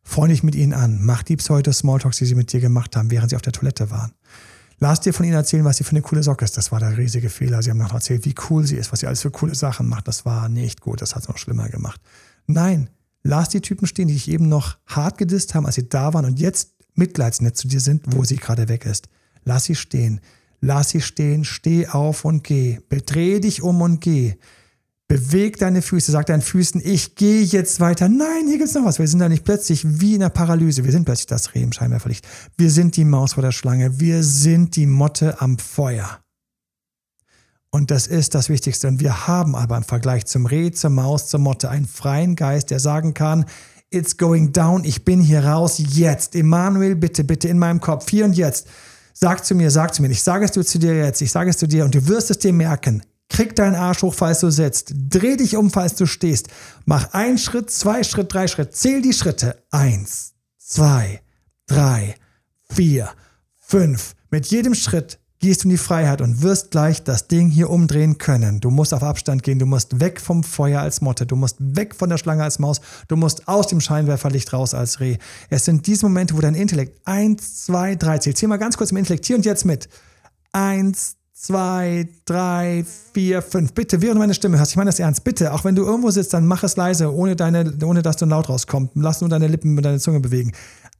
Freue dich mit ihnen an. Mach die Pseudo-Smalltalks, die sie mit dir gemacht haben, während sie auf der Toilette waren. Lass dir von ihnen erzählen, was sie für eine coole Socke ist. Das war der riesige Fehler. Sie haben noch erzählt, wie cool sie ist, was sie alles für coole Sachen macht. Das war nicht gut. Das hat es noch schlimmer gemacht. Nein, Lass die Typen stehen, die dich eben noch hart gedisst haben, als sie da waren und jetzt mitleidsnett zu dir sind, wo sie gerade weg ist. Lass sie stehen. Lass sie stehen, steh auf und geh. Bedreh dich um und geh. Beweg deine Füße, sag deinen Füßen, ich gehe jetzt weiter. Nein, hier gibt's noch was. Wir sind da nicht plötzlich wie in der Paralyse. Wir sind plötzlich das Reh im Scheinwerferlicht. Wir sind die Maus vor der Schlange. Wir sind die Motte am Feuer. Und das ist das Wichtigste. Und wir haben aber im Vergleich zum Reh, zur Maus, zur Motte einen freien Geist, der sagen kann, it's going down, ich bin hier raus, jetzt. Emanuel, bitte, bitte in meinem Kopf, hier und jetzt. Sag zu mir, sag zu mir, ich sage es dir zu dir jetzt, ich sage es zu dir und du wirst es dir merken. Krieg deinen Arsch hoch, falls du sitzt. Dreh dich um, falls du stehst. Mach einen Schritt, zwei Schritt, drei Schritt. Zähl die Schritte. Eins, zwei, drei, vier, fünf. Mit jedem Schritt gehst du in die Freiheit und wirst gleich das Ding hier umdrehen können. Du musst auf Abstand gehen, du musst weg vom Feuer als Motte, du musst weg von der Schlange als Maus, du musst aus dem Scheinwerferlicht raus als Reh. Es sind diese Momente, wo dein Intellekt eins, zwei, drei zählt. Zähl mal ganz kurz im Intellekt hier und jetzt mit. Eins, zwei, drei, vier, fünf. Bitte, während du meine Stimme hörst, ich meine das ernst, bitte, auch wenn du irgendwo sitzt, dann mach es leise, ohne, deine, ohne dass du laut rauskommst. Lass nur deine Lippen und deine Zunge bewegen.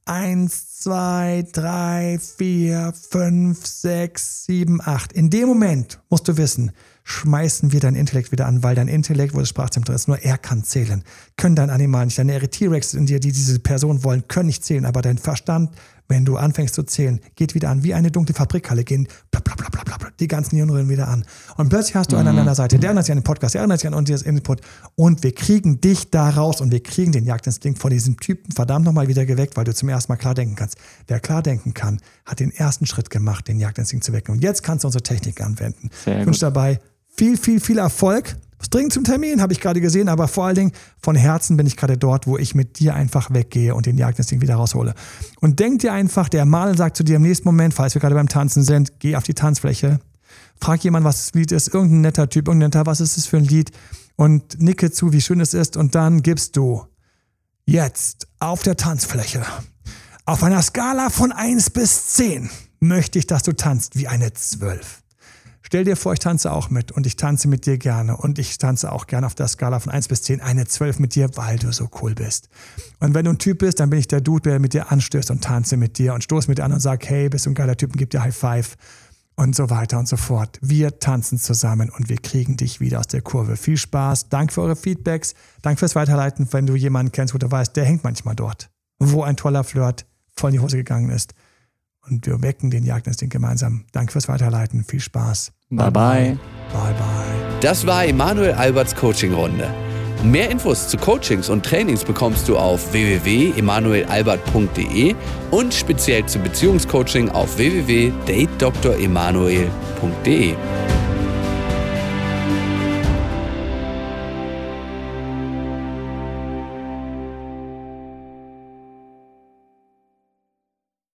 Eins, zwei, drei, vier, fünf, sechs, sieben, acht. In dem Moment musst du wissen, schmeißen wir dein Intellekt wieder an, weil dein Intellekt, wo das Sprachzentrum ist, nur er kann zählen. Können dein Animal nicht. Deine T-Rex in dir, die diese Person wollen, können nicht zählen, aber dein Verstand wenn du anfängst zu zählen, geht wieder an, wie eine dunkle Fabrikhalle, gehen bla, bla, bla, bla, bla, die ganzen Hirnröhren wieder an. Und plötzlich hast du mhm. einen an deiner Seite, der erinnert sich an den Podcast, der erinnert sich an unser Input und wir kriegen dich da raus und wir kriegen den Jagdinstinkt von diesem Typen verdammt nochmal wieder geweckt, weil du zum ersten Mal klar denken kannst. Wer klar denken kann, hat den ersten Schritt gemacht, den Jagdinstinkt zu wecken. Und jetzt kannst du unsere Technik anwenden. Sehr ich wünsche dabei viel, viel, viel Erfolg. Dringend zum Termin, habe ich gerade gesehen, aber vor allen Dingen von Herzen bin ich gerade dort, wo ich mit dir einfach weggehe und den Jagdinstinkt wieder raushole. Und denk dir einfach, der Maler sagt zu dir im nächsten Moment, falls wir gerade beim Tanzen sind, geh auf die Tanzfläche, frag jemand, was das Lied ist, irgendein netter Typ, irgendein netter, was ist es für ein Lied? Und nicke zu, wie schön es ist. Und dann gibst du jetzt auf der Tanzfläche auf einer Skala von 1 bis 10 möchte ich, dass du tanzt wie eine 12. Stell dir vor, ich tanze auch mit und ich tanze mit dir gerne und ich tanze auch gerne auf der Skala von 1 bis 10 eine 12 mit dir, weil du so cool bist. Und wenn du ein Typ bist, dann bin ich der Dude, der mit dir anstößt und tanze mit dir und stoße mit dir an und sag, hey, bist du ein geiler Typ und gib dir High Five und so weiter und so fort. Wir tanzen zusammen und wir kriegen dich wieder aus der Kurve. Viel Spaß, danke für eure Feedbacks, danke fürs Weiterleiten, wenn du jemanden kennst, wo du weißt, der hängt manchmal dort, wo ein toller Flirt voll in die Hose gegangen ist. Und wir wecken den Jagdinstinkt gemeinsam. Danke fürs Weiterleiten, viel Spaß. Bye bye. Bye bye. Das war Emanuel Alberts Coaching-Runde. Mehr Infos zu Coachings und Trainings bekommst du auf www.emanuelalbert.de und speziell zum Beziehungscoaching auf www.datedremanuel.de.